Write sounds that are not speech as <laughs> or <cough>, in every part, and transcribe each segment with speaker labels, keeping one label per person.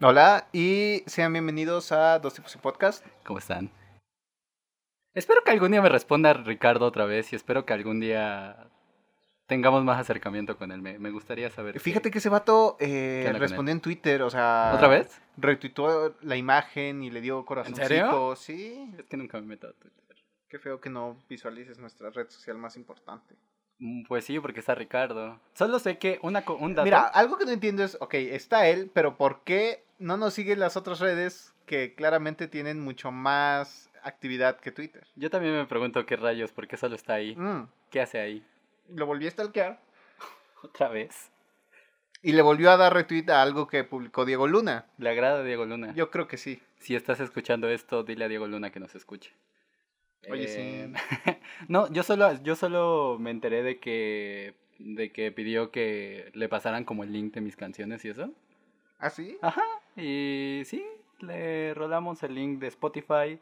Speaker 1: Hola y sean bienvenidos a Dos Tipos y Podcast.
Speaker 2: ¿Cómo están? Espero que algún día me responda Ricardo otra vez y espero que algún día tengamos más acercamiento con él. Me, me gustaría saber.
Speaker 1: Fíjate que ese vato
Speaker 2: ¿Qué
Speaker 1: eh, respondió en Twitter, o sea...
Speaker 2: ¿Otra vez?
Speaker 1: Retuitó la imagen y le dio corazoncito.
Speaker 2: serio?
Speaker 1: Sí.
Speaker 2: Es que nunca me meto a Twitter.
Speaker 1: Qué feo que no visualices nuestra red social más importante.
Speaker 2: Mm, Pues sí, porque está Ricardo. Solo sé que una, un dato.
Speaker 1: Mira, algo que no entiendo es, ok, está él, pero ¿por qué no nos siguen las otras redes que claramente tienen mucho más actividad que Twitter?
Speaker 2: Yo también me pregunto qué rayos, por qué solo está ahí.
Speaker 1: Mm,
Speaker 2: ¿Qué hace ahí?
Speaker 1: Lo volví a stalkear <laughs>
Speaker 2: ¿Otra vez?
Speaker 1: y le volvió a dar retweet a algo que publicó Diego Luna.
Speaker 2: ¿Le agrada a Diego Luna?
Speaker 1: Yo creo que sí.
Speaker 2: Si estás escuchando esto, dile a Diego Luna que nos escuche.
Speaker 1: Oye,
Speaker 2: Eh,
Speaker 1: sí. <laughs>
Speaker 2: no, yo solo, yo solo me enteré de que, de que pidió que le pasaran como el link de mis canciones y eso.
Speaker 1: ¿Ah, sí?
Speaker 2: Ajá, y sí, le rolamos el link de Spotify.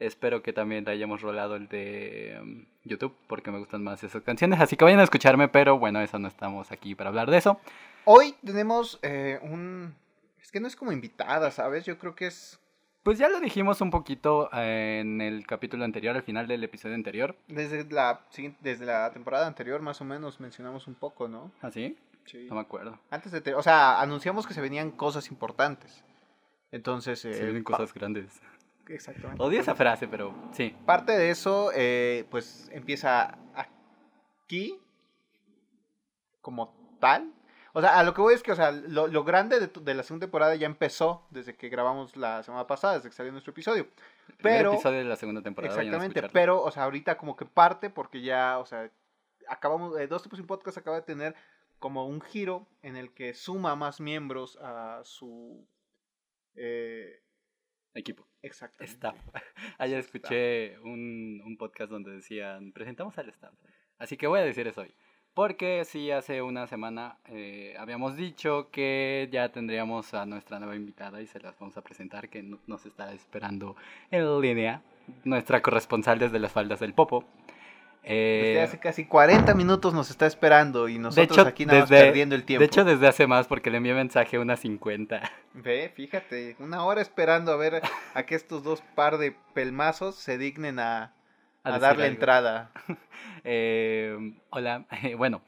Speaker 2: Espero que también le hayamos rolado el de um, YouTube, porque me gustan más esas canciones. Así que vayan a escucharme, pero bueno, eso no estamos aquí para hablar de eso.
Speaker 1: Hoy tenemos eh, un... Es que no es como invitada, ¿sabes? Yo creo que es
Speaker 2: Pues ya lo dijimos un poquito eh, en el capítulo anterior, al final del episodio anterior.
Speaker 1: desde la, desde la temporada anterior más o menos mencionamos un poco, ¿no?
Speaker 2: ¿Así?
Speaker 1: Sí.
Speaker 2: No me acuerdo.
Speaker 1: Antes de... O sea, anunciamos que se venían cosas importantes. Entonces... eh,
Speaker 2: Se vienen
Speaker 1: pa-
Speaker 2: cosas grandes.
Speaker 1: Exactamente.
Speaker 2: Odio esa frase, pero sí.
Speaker 1: Parte de eso, eh, pues empieza aquí como tal. O sea, a lo que voy es que, o sea, lo, lo grande de, la segunda temporada ya empezó desde que grabamos la semana pasada, desde que salió nuestro episodio.
Speaker 2: El
Speaker 1: Pero-
Speaker 2: episodio de la segunda temporada.
Speaker 1: Exactamente, pero, o sea, ahorita como que parte porque ya, o sea, acabamos, eh, Dos Tipos sin Podcast acaba de tener como un giro en el que suma más miembros a su... Eh,
Speaker 2: Equipo.
Speaker 1: exactamente.
Speaker 2: Staff. <laughs> Ayer escuché un, un podcast donde decían, presentamos al staff. Así que voy a decir eso hoy. Porque sí, hace una semana eh, habíamos dicho que ya tendríamos a nuestra nueva invitada y se las vamos a presentar, que no- nos está esperando en línea, nuestra corresponsal desde las faldas del Popo.
Speaker 1: Desde
Speaker 2: Eh,
Speaker 1: hace casi 40 minutos nos está esperando y nosotros
Speaker 2: hecho,
Speaker 1: aquí nada más
Speaker 2: desde-
Speaker 1: perdiendo el tiempo.
Speaker 2: de hecho, desde hace más, porque le envié mensaje a unas 50.
Speaker 1: Ve, fíjate, una hora esperando a ver a que estos dos par de pelmazos se dignen a,
Speaker 2: A
Speaker 1: a darle
Speaker 2: algo.
Speaker 1: entrada. <laughs>
Speaker 2: Eh, hola, <laughs> bueno,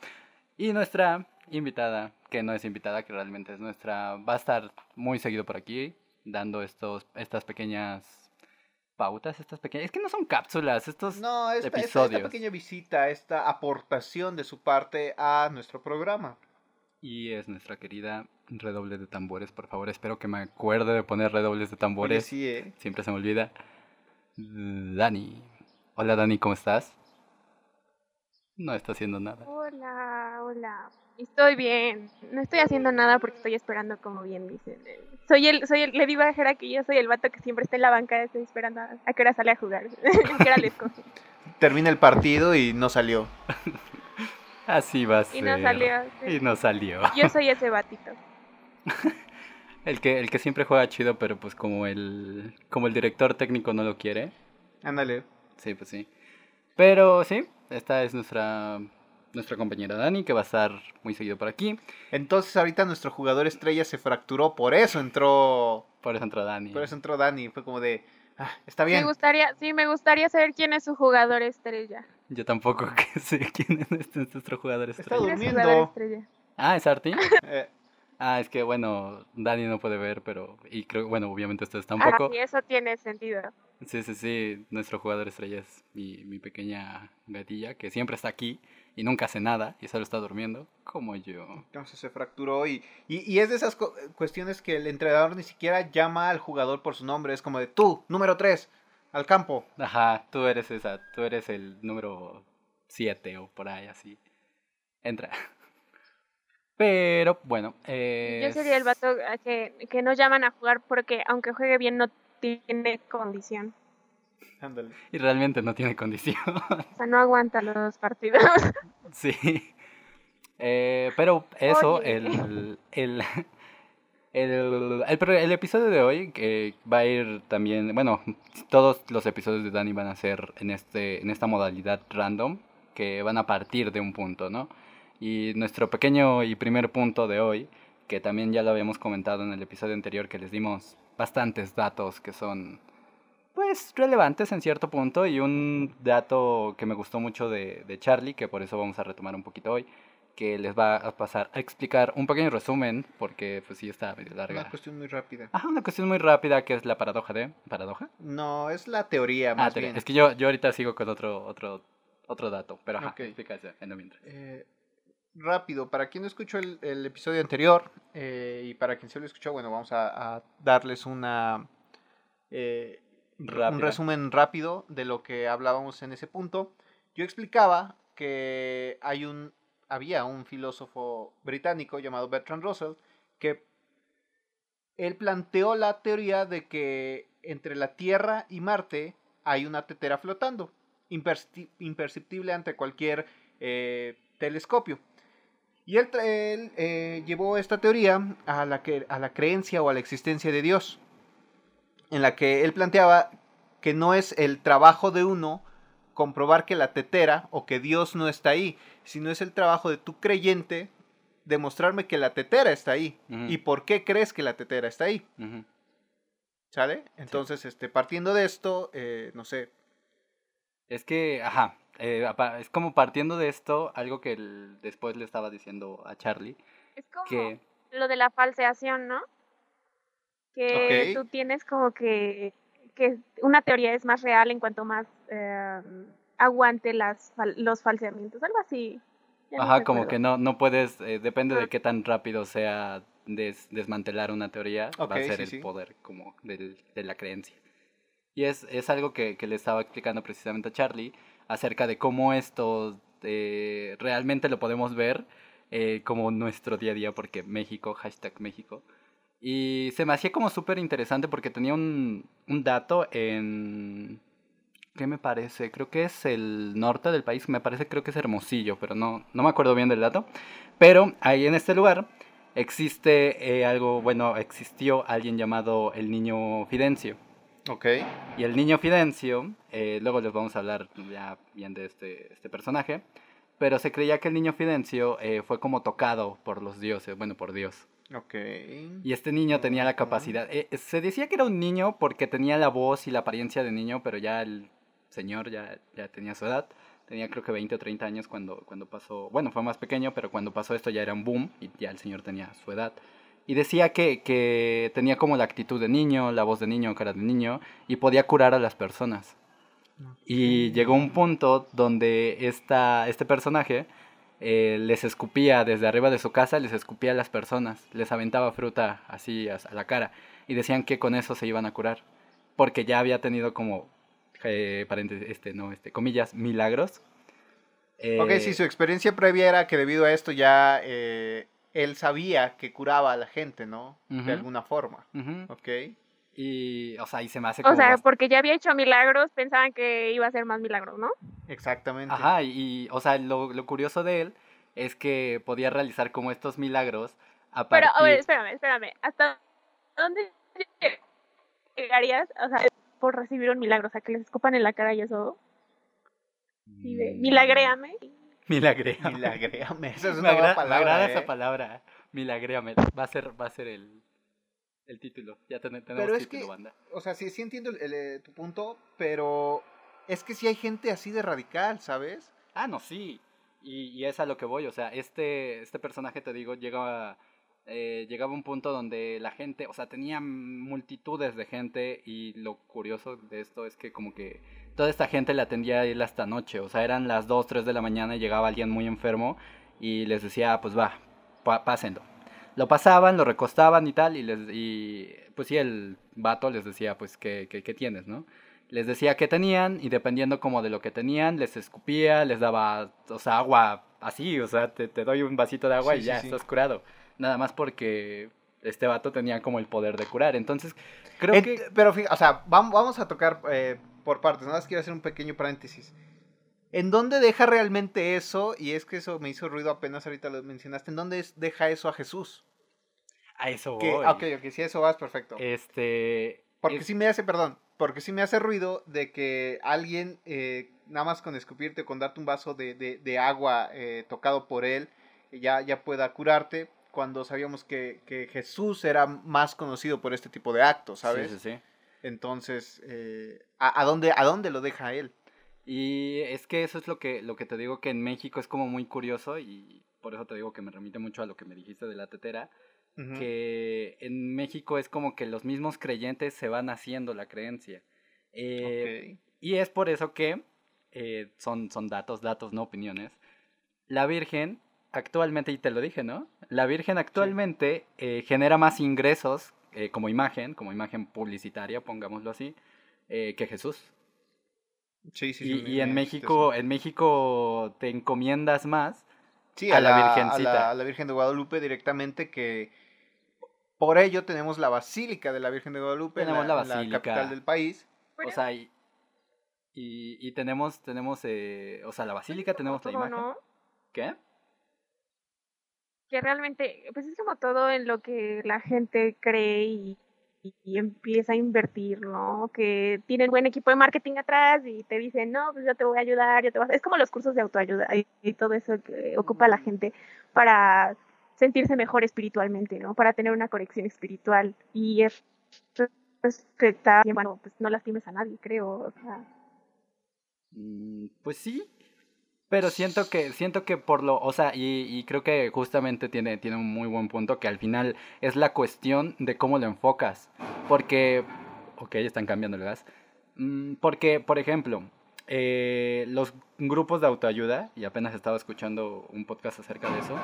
Speaker 2: y nuestra invitada, que no es invitada, que realmente es nuestra, va a estar muy seguido por aquí, dando estos, estas pequeñas pautas, estas pequeñas, es que no son cápsulas, estos,
Speaker 1: No, esta, esta- esta
Speaker 2: episodios.
Speaker 1: pequeña visita, esta aportación de su parte a nuestro programa.
Speaker 2: y es nuestra querida redoble de tambores, por favor, espero que me acuerde de poner redobles de
Speaker 1: Oye,
Speaker 2: tambores,
Speaker 1: sí, ¿eh?
Speaker 2: siempre se me olvida. Dani, hola Dani, ¿cómo estás? No está haciendo nada.
Speaker 3: Hola, hola. Estoy bien. No estoy haciendo nada porque estoy esperando, como bien dicen. Soy el, soy el, le digo a Jera que yo soy el vato que siempre está en la banca, estoy esperando a, a qué hora sale a jugar, <laughs> a qué hora.
Speaker 1: Termina el partido y no salió. <laughs>
Speaker 2: Así va a
Speaker 3: Y
Speaker 2: ser.
Speaker 3: no salió. sí.
Speaker 2: Y no salió.
Speaker 3: Yo soy ese batito. <laughs>
Speaker 2: El que, el que siempre juega chido, pero pues como el, como el director técnico no lo quiere.
Speaker 1: Ándale.
Speaker 2: Sí, pues sí. Pero sí, esta es nuestra, nuestra compañera Dani, que va a estar muy seguido por aquí.
Speaker 1: Entonces ahorita nuestro jugador estrella se fracturó, por eso entró,
Speaker 2: Por eso entró Dani.
Speaker 1: por eso entró Dani. Fue como de, ah, está
Speaker 3: Me
Speaker 1: bien.
Speaker 3: gustaría, sí, me gustaría saber quién es su jugador estrella.
Speaker 2: Yo tampoco <laughs> que sé quién es este- nuestro jugador
Speaker 1: Está
Speaker 2: estrella.
Speaker 3: ¿Quién es su
Speaker 1: durmiendo.
Speaker 3: jugador estrella?
Speaker 2: Ah, ¿es Arti? <laughs>
Speaker 1: Eh,
Speaker 2: Ah, es que bueno, Dani no puede ver, pero... Y creo, bueno, obviamente ustedes
Speaker 3: Ah,
Speaker 2: tampoco.
Speaker 3: sí, eso tiene sentido.
Speaker 2: Sí, sí, sí, nuestro jugador estrella es mi, mi pequeña gatilla, que siempre está aquí y nunca hace nada y solo está durmiendo, como yo.
Speaker 1: Entonces se fracturó y, y, y es de esas cu- cuestiones que el entrenador ni siquiera llama al jugador por su nombre. Es como de tú, número 3, al campo.
Speaker 2: Ajá, tú eres esa, tú eres el número 7 o por ahí así. Entra. <laughs> Pero bueno, eh,
Speaker 3: Yo sería el vato que, que no llaman a jugar porque aunque juegue bien no tiene condición.
Speaker 1: Ándale.
Speaker 2: Y realmente no tiene condición.
Speaker 3: O sea, no aguanta los partidos. <laughs>
Speaker 2: sí. Eh, pero eso, el, el, el, el episodio de hoy, que va a ir también, bueno, todos los episodios de Dani van a ser en, este, en esta modalidad random, que van a partir de un punto, ¿no? Y nuestro pequeño y primer punto de hoy, que también ya lo habíamos comentado en el episodio anterior, que les dimos bastantes datos que son, pues, relevantes en cierto punto, y un dato que me gustó mucho de, de Charlie, que por eso vamos a retomar un poquito hoy, que les va a pasar a explicar un pequeño resumen, porque pues sí está medio larga.
Speaker 1: Una cuestión muy rápida.
Speaker 2: Ajá, una cuestión muy rápida que es la paradoja de... ¿Paradoja?
Speaker 1: No, es la teoría
Speaker 2: Ah,
Speaker 1: más bien.
Speaker 2: es que yo, yo ahorita sigo con otro, otro, otro dato, pero ajá,
Speaker 1: Ok.
Speaker 2: explica eso en lo mientras.
Speaker 1: Eh, rápido, para quien no escuchó el, el episodio anterior eh, y para quien sí lo escuchó, bueno, vamos a, a darles una eh, un resumen rápido de lo que hablábamos en ese punto. Yo explicaba que hay un había un filósofo británico llamado Bertrand Russell que él planteó la teoría de que entre la Tierra y Marte hay una tetera flotando, impercepti- imperceptible ante cualquier eh, telescopio. Y él, él, eh, llevó esta teoría a la, que, a la creencia o a la existencia de Dios, en la que él planteaba que no es el trabajo de uno comprobar que la tetera o que Dios no está ahí, sino es el trabajo de tu creyente demostrarme que la tetera está ahí. ¿Y por qué crees que la tetera está ahí? ¿Sale? Entonces, este, partiendo de esto, eh, no sé,
Speaker 2: Es que, ajá, eh, es como partiendo de esto, algo que el- después le estaba diciendo a Charlie,
Speaker 3: Es como
Speaker 2: que...
Speaker 3: lo de la falseación, ¿no? Que
Speaker 1: Ok.
Speaker 3: tú tienes como que, que una teoría es más real en cuanto más eh, aguante las, los falseamientos, algo así. No
Speaker 2: Ajá, como
Speaker 3: acuerdo.
Speaker 2: que no, no puedes, eh, depende de
Speaker 3: Ah.
Speaker 2: qué tan rápido sea des- desmantelar una teoría, va a ser
Speaker 1: sí,
Speaker 2: el
Speaker 1: sí.
Speaker 2: poder como del- de la creencia. Y es, es algo que, que le estaba explicando precisamente a Charlie acerca de cómo esto eh, realmente lo podemos ver eh, como nuestro día a día, porque México, hashtag México. Y se me hacía como súper interesante porque tenía un, un dato en... ¿Qué me parece? Creo que es el norte del país, me parece creo que es Hermosillo, pero no, no me acuerdo bien del dato. Pero ahí en este lugar existe eh, algo, bueno, existió alguien llamado el niño Fidencio.
Speaker 1: ok,
Speaker 2: Y el niño Fidencio, eh, luego les vamos a hablar ya bien de este, este personaje, pero se creía que el niño Fidencio eh, fue como tocado por los dioses, bueno, por Dios.
Speaker 1: Ok.
Speaker 2: Y este niño tenía la capacidad, eh, se decía que era un niño porque tenía la voz y la apariencia de niño, pero ya el señor ya, ya tenía su edad. Tenía creo que 20 o 30 años cuando, cuando pasó, bueno, fue más pequeño, pero cuando pasó esto ya era un boom y ya el señor tenía su edad. Y decía que, que tenía como la actitud de niño, la voz de niño, cara de niño, y podía curar a las personas. Y llegó un punto donde esta, este personaje eh, les escupía desde arriba de su casa, les escupía a las personas, les aventaba fruta así a, la cara. Y decían que con eso se iban a curar. Porque ya había tenido como, eh, paréntesis, este, no, este, comillas, milagros.
Speaker 1: Ok,
Speaker 2: Eh,
Speaker 1: sí, su experiencia previa era que debido a esto ya eh, él sabía que curaba a la gente, ¿no? De alguna forma. Ok.
Speaker 2: Y, o sea, y se me hace
Speaker 3: O
Speaker 2: como...
Speaker 3: sea,
Speaker 2: bast-
Speaker 3: porque ya había hecho milagros, pensaban que iba a hacer más milagros, ¿no?
Speaker 1: Exactamente.
Speaker 2: Ajá, y, o sea, lo, lo curioso de él es que podía realizar como estos milagros a
Speaker 3: Pero, a ver,
Speaker 2: partir-
Speaker 3: espérame, espérame. ¿Hasta dónde llegarías, o sea, por recibir un milagro? O sea, que les escupan en la cara y eso. Y de,
Speaker 2: Mm,
Speaker 3: milagréame.
Speaker 2: Milagréame.
Speaker 1: Milagréame. Esa es <laughs>
Speaker 2: me,
Speaker 1: una buena
Speaker 2: me
Speaker 1: palabra.
Speaker 2: agrada
Speaker 1: ¿eh?
Speaker 2: esa palabra. Milagréame. Va a ser, va a ser el, el título. Ya ten- tenemos
Speaker 1: Pero es
Speaker 2: título,
Speaker 1: que-
Speaker 2: banda.
Speaker 1: O sea, sí, sí entiendo el- el, eh, tu punto, pero es que sí hay gente así de radical, ¿sabes?
Speaker 2: Ah, no, sí. Y, y es a lo que voy. O sea, este, este personaje, te digo, llegaba, eh, llegaba a un punto donde la gente, o sea, tenía multitudes de gente y lo curioso de esto es que como que toda esta gente le atendía a él hasta noche. O sea, eran las 2, 3 de la mañana y llegaba alguien muy enfermo y les decía, "Ah, pues va, pásenlo. Lo pasaban, lo recostaban y tal, y, les, y pues sí, el vato les decía, pues, ¿qué, qué, qué tienes, no? Les decía qué tenían y dependiendo como de lo que tenían, les escupía, les daba, o sea, agua así, o sea, te, te doy un vasito de agua
Speaker 1: Sí,
Speaker 2: y ya
Speaker 1: sí.
Speaker 2: estás curado. Nada más porque este vato tenía como el poder de curar. Entonces, creo que...
Speaker 1: Pero, o sea, vam- vamos a tocar eh, por partes. Nada más quiero hacer un pequeño paréntesis. ¿En dónde deja realmente eso? Y es que eso me hizo ruido apenas ahorita lo mencionaste. ¿En dónde deja eso a Jesús?
Speaker 2: A eso
Speaker 1: Que,
Speaker 2: voy.
Speaker 1: ok, ok, si a eso vas, perfecto.
Speaker 2: Este...
Speaker 1: Porque
Speaker 2: es-
Speaker 1: sí me hace, perdón, porque sí me hace ruido de que alguien, eh, nada más con escupirte, con darte un vaso de, de- de agua eh, tocado por él, ya, ya pueda curarte, cuando sabíamos que, que Jesús era más conocido por este tipo de actos, ¿sabes?
Speaker 2: Sí, sí, sí.
Speaker 1: Entonces, eh, ¿a, a dónde, ¿a dónde lo deja él?
Speaker 2: Y es que eso es lo que, lo que te digo que en México es como muy curioso y por eso te digo que me remite mucho a lo que me dijiste de la tetera,
Speaker 1: Ujú.
Speaker 2: que en México es como que los mismos creyentes se van haciendo la creencia. Eh,
Speaker 1: Ok.
Speaker 2: Y es por eso que eh, son, son datos, datos, no opiniones. La Virgen actualmente, y te lo dije, ¿no? La Virgen actualmente eh, genera más ingresos eh, como imagen, como imagen publicitaria, pongámoslo así, eh, que Jesús.
Speaker 1: Sí, sí, sí.
Speaker 2: Y,
Speaker 1: me-
Speaker 2: y en México, en México te encomiendas más.
Speaker 1: Sí,
Speaker 2: a
Speaker 1: a,
Speaker 2: la
Speaker 1: la,
Speaker 2: Virgencita.
Speaker 1: A la, a la Virgen de Guadalupe directamente que por ello tenemos la Basílica de la Virgen de Guadalupe en
Speaker 2: Tenemos
Speaker 1: la,
Speaker 2: la
Speaker 1: la capital del país.
Speaker 2: O sea, y, y, y tenemos, tenemos eh, o sea, la basílica tenemos la
Speaker 3: todo,
Speaker 2: imagen.
Speaker 3: ¿no?
Speaker 2: ¿Qué?
Speaker 3: Que realmente, pues es como todo en lo que la gente cree y, y- empieza a invertir, ¿no? Que tienen buen equipo de marketing atrás y te dicen, no, pues yo te voy a ayudar, yo te voy a... Es como los cursos de autoayuda y, todo eso que ocupa la gente para sentirse mejor espiritualmente, ¿no? Para tener una conexión espiritual. Y es, bien, bueno, pues no lastimes a nadie, creo. O sea,
Speaker 2: Mm, Pues sí, pero siento que, siento que por lo, o sea, y, creo que justamente tiene, tiene un muy buen punto que al final es la cuestión de cómo lo enfocas. Porque, ok, están cambiando el gas. Mm, Porque, por ejemplo, eh, los grupos de autoayuda, y apenas estaba escuchando un podcast acerca de eso,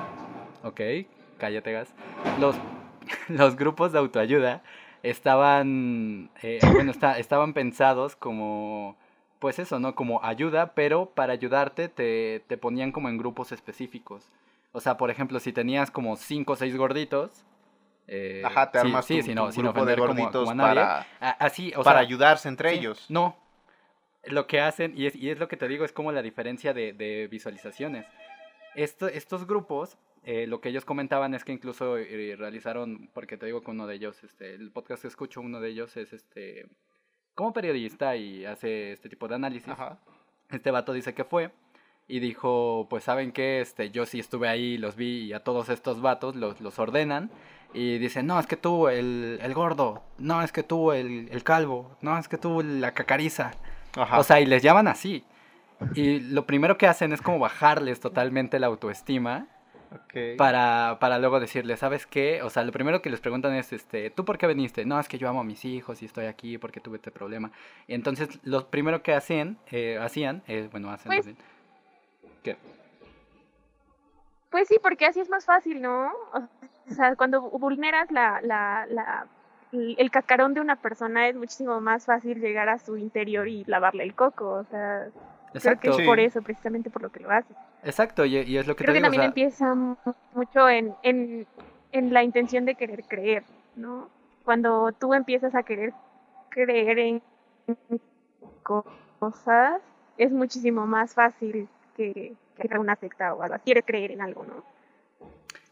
Speaker 2: ok, cállate gas, los, <laughs> los grupos de autoayuda estaban, eh, bueno, está- estaban pensados como pues eso, ¿no? Como ayuda, pero para ayudarte te, te ponían como en grupos específicos. O sea, por ejemplo, si tenías como cinco o seis gorditos. eh,
Speaker 1: Ajá, te
Speaker 2: sí,
Speaker 1: armas
Speaker 2: sí,
Speaker 1: tu,
Speaker 2: sin,
Speaker 1: tu
Speaker 2: no- sin
Speaker 1: grupo de
Speaker 2: como-
Speaker 1: gorditos
Speaker 2: como a nadie.
Speaker 1: para,
Speaker 2: A- Así, o
Speaker 1: para
Speaker 2: sea,
Speaker 1: ayudarse entre
Speaker 2: sí,
Speaker 1: ellos.
Speaker 2: No. Lo que hacen, y es, y es lo que te digo, es como la diferencia de, de visualizaciones. Esto- estos grupos, eh, lo que ellos comentaban es que incluso eh, realizaron, porque te digo que uno de ellos, este, el podcast que escucho, uno de ellos es este, como periodista y hace este tipo de análisis.
Speaker 1: Ajá.
Speaker 2: Este vato dice que fue y dijo, pues saben que este, yo sí estuve ahí, los vi y a todos estos vatos los, los ordenan y dicen, no, es que tú el, el gordo, no, es que tú el, el calvo, no, es que tú la cacariza.
Speaker 1: Ajá.
Speaker 2: O sea, y les llaman así. Y lo primero que hacen es como bajarles totalmente la autoestima Para, para luego decirles, ¿sabes qué? O sea, lo primero que les preguntan es, este, ¿tú por qué viniste? No, es que yo amo a mis hijos y estoy aquí porque tuve este problema. Entonces, lo primero que hacen, eh, hacían, eh, bueno, hacen...
Speaker 3: Pues-
Speaker 2: más bien, ¿Qué?
Speaker 3: Pues sí, porque así es más fácil, ¿no? O sea, cuando vulneras la, la, la, el cascarón de una persona es muchísimo más fácil llegar a su interior y lavarle el coco. O sea, creo que es
Speaker 1: Sí.
Speaker 3: por eso, precisamente por lo que lo haces.
Speaker 2: Exacto, y, y es lo que
Speaker 3: Creo
Speaker 2: te
Speaker 3: que
Speaker 2: digo, o
Speaker 3: también
Speaker 2: sea,
Speaker 3: empieza mu- mucho en, en, en la intención de querer creer, ¿no? Cuando tú empiezas a querer creer en co- cosas, es muchísimo más fácil que, que una secta o algo así. Quiere creer en algo, ¿no?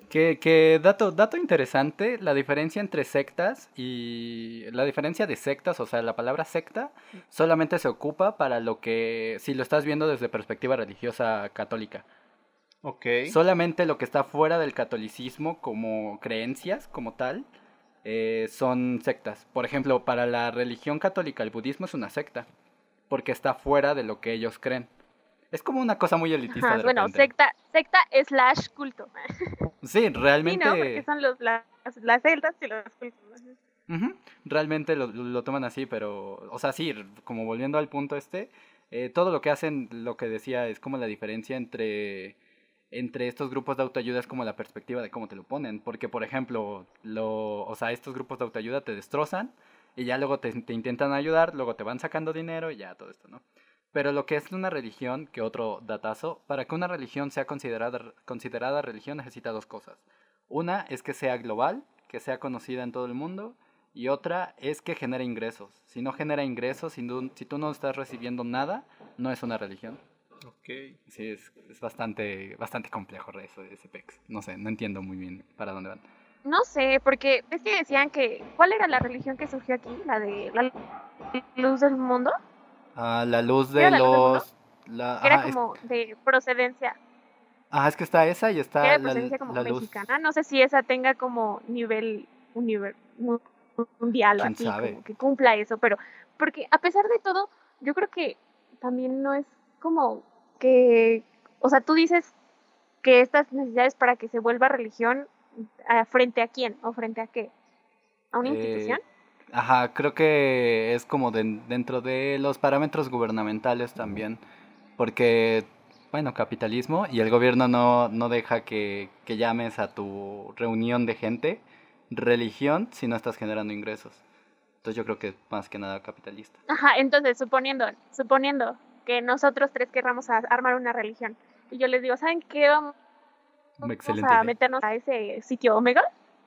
Speaker 2: Que, que dato, dato interesante, la diferencia entre sectas y la diferencia de sectas, o sea, la palabra secta solamente se ocupa para lo que, si lo estás viendo desde perspectiva religiosa católica.
Speaker 1: Ok.
Speaker 2: Solamente lo que está fuera del catolicismo como creencias, como tal, eh, son sectas. Por ejemplo, para la religión católica, el budismo es una secta, porque está fuera de lo que ellos creen. Es como una cosa muy elitista.
Speaker 3: Ajá,
Speaker 2: de
Speaker 3: bueno,
Speaker 2: repente.
Speaker 3: secta, secta slash culto. <laughs>
Speaker 2: Sí,
Speaker 3: Sí,
Speaker 2: realmente.
Speaker 3: ¿no? Porque son los, las, las celdas y los.
Speaker 2: Ujú, Realmente lo, lo toman así, pero, o sea, sí, como volviendo al punto este, eh, todo lo que hacen, lo que decía, es como la diferencia entre, entre estos grupos de autoayuda, es como la perspectiva de cómo te lo ponen, porque, por ejemplo, lo, o sea, estos grupos de autoayuda te destrozan y ya luego te, te intentan ayudar, luego te van sacando dinero y ya todo esto, ¿no? Pero lo que es una religión, que otro datazo, para que una religión sea considerada, considerada religión necesita dos cosas. Una es que sea global, que sea conocida en todo el mundo, y otra es que genere ingresos. Si no genera ingresos, si, no- si tú no estás recibiendo nada, no es una religión.
Speaker 1: Ok.
Speaker 2: Sí, es, es bastante, bastante complejo eso, ese pex. No sé, no entiendo muy bien para dónde van.
Speaker 3: No sé, porque es que decían que. ¿Cuál era la religión que surgió aquí? ¿La de la luz del mundo?
Speaker 2: Ah, la luz
Speaker 3: ¿Era
Speaker 2: de
Speaker 3: la luz
Speaker 2: los... la-
Speaker 3: Que era
Speaker 2: es-
Speaker 3: como de procedencia.
Speaker 2: Ah, es que está esa y está
Speaker 3: era de
Speaker 2: la,
Speaker 3: como
Speaker 2: la luz.
Speaker 3: mexicana. No sé si esa tenga como nivel univer- mu- mundial o
Speaker 2: ¿Quién
Speaker 3: así, como que cumpla eso, pero porque a pesar de todo, yo creo que también no es como que, o sea, tú dices que estas necesidades para que se vuelva religión, ¿a- ¿frente a quién o frente a qué? ¿A una
Speaker 2: Eh,
Speaker 3: institución?
Speaker 2: Ajá, creo que es como de- dentro de los parámetros gubernamentales también, porque, bueno, capitalismo y el gobierno no, no deja que, que llames a tu reunión de gente religión si no estás generando ingresos. Entonces yo creo que es más que nada capitalista.
Speaker 3: Ajá, entonces, suponiendo, suponiendo que nosotros tres querramos a- armar una religión, y yo les digo, ¿saben qué? Vamos
Speaker 2: Excelente
Speaker 3: a meternos a ese sitio Omega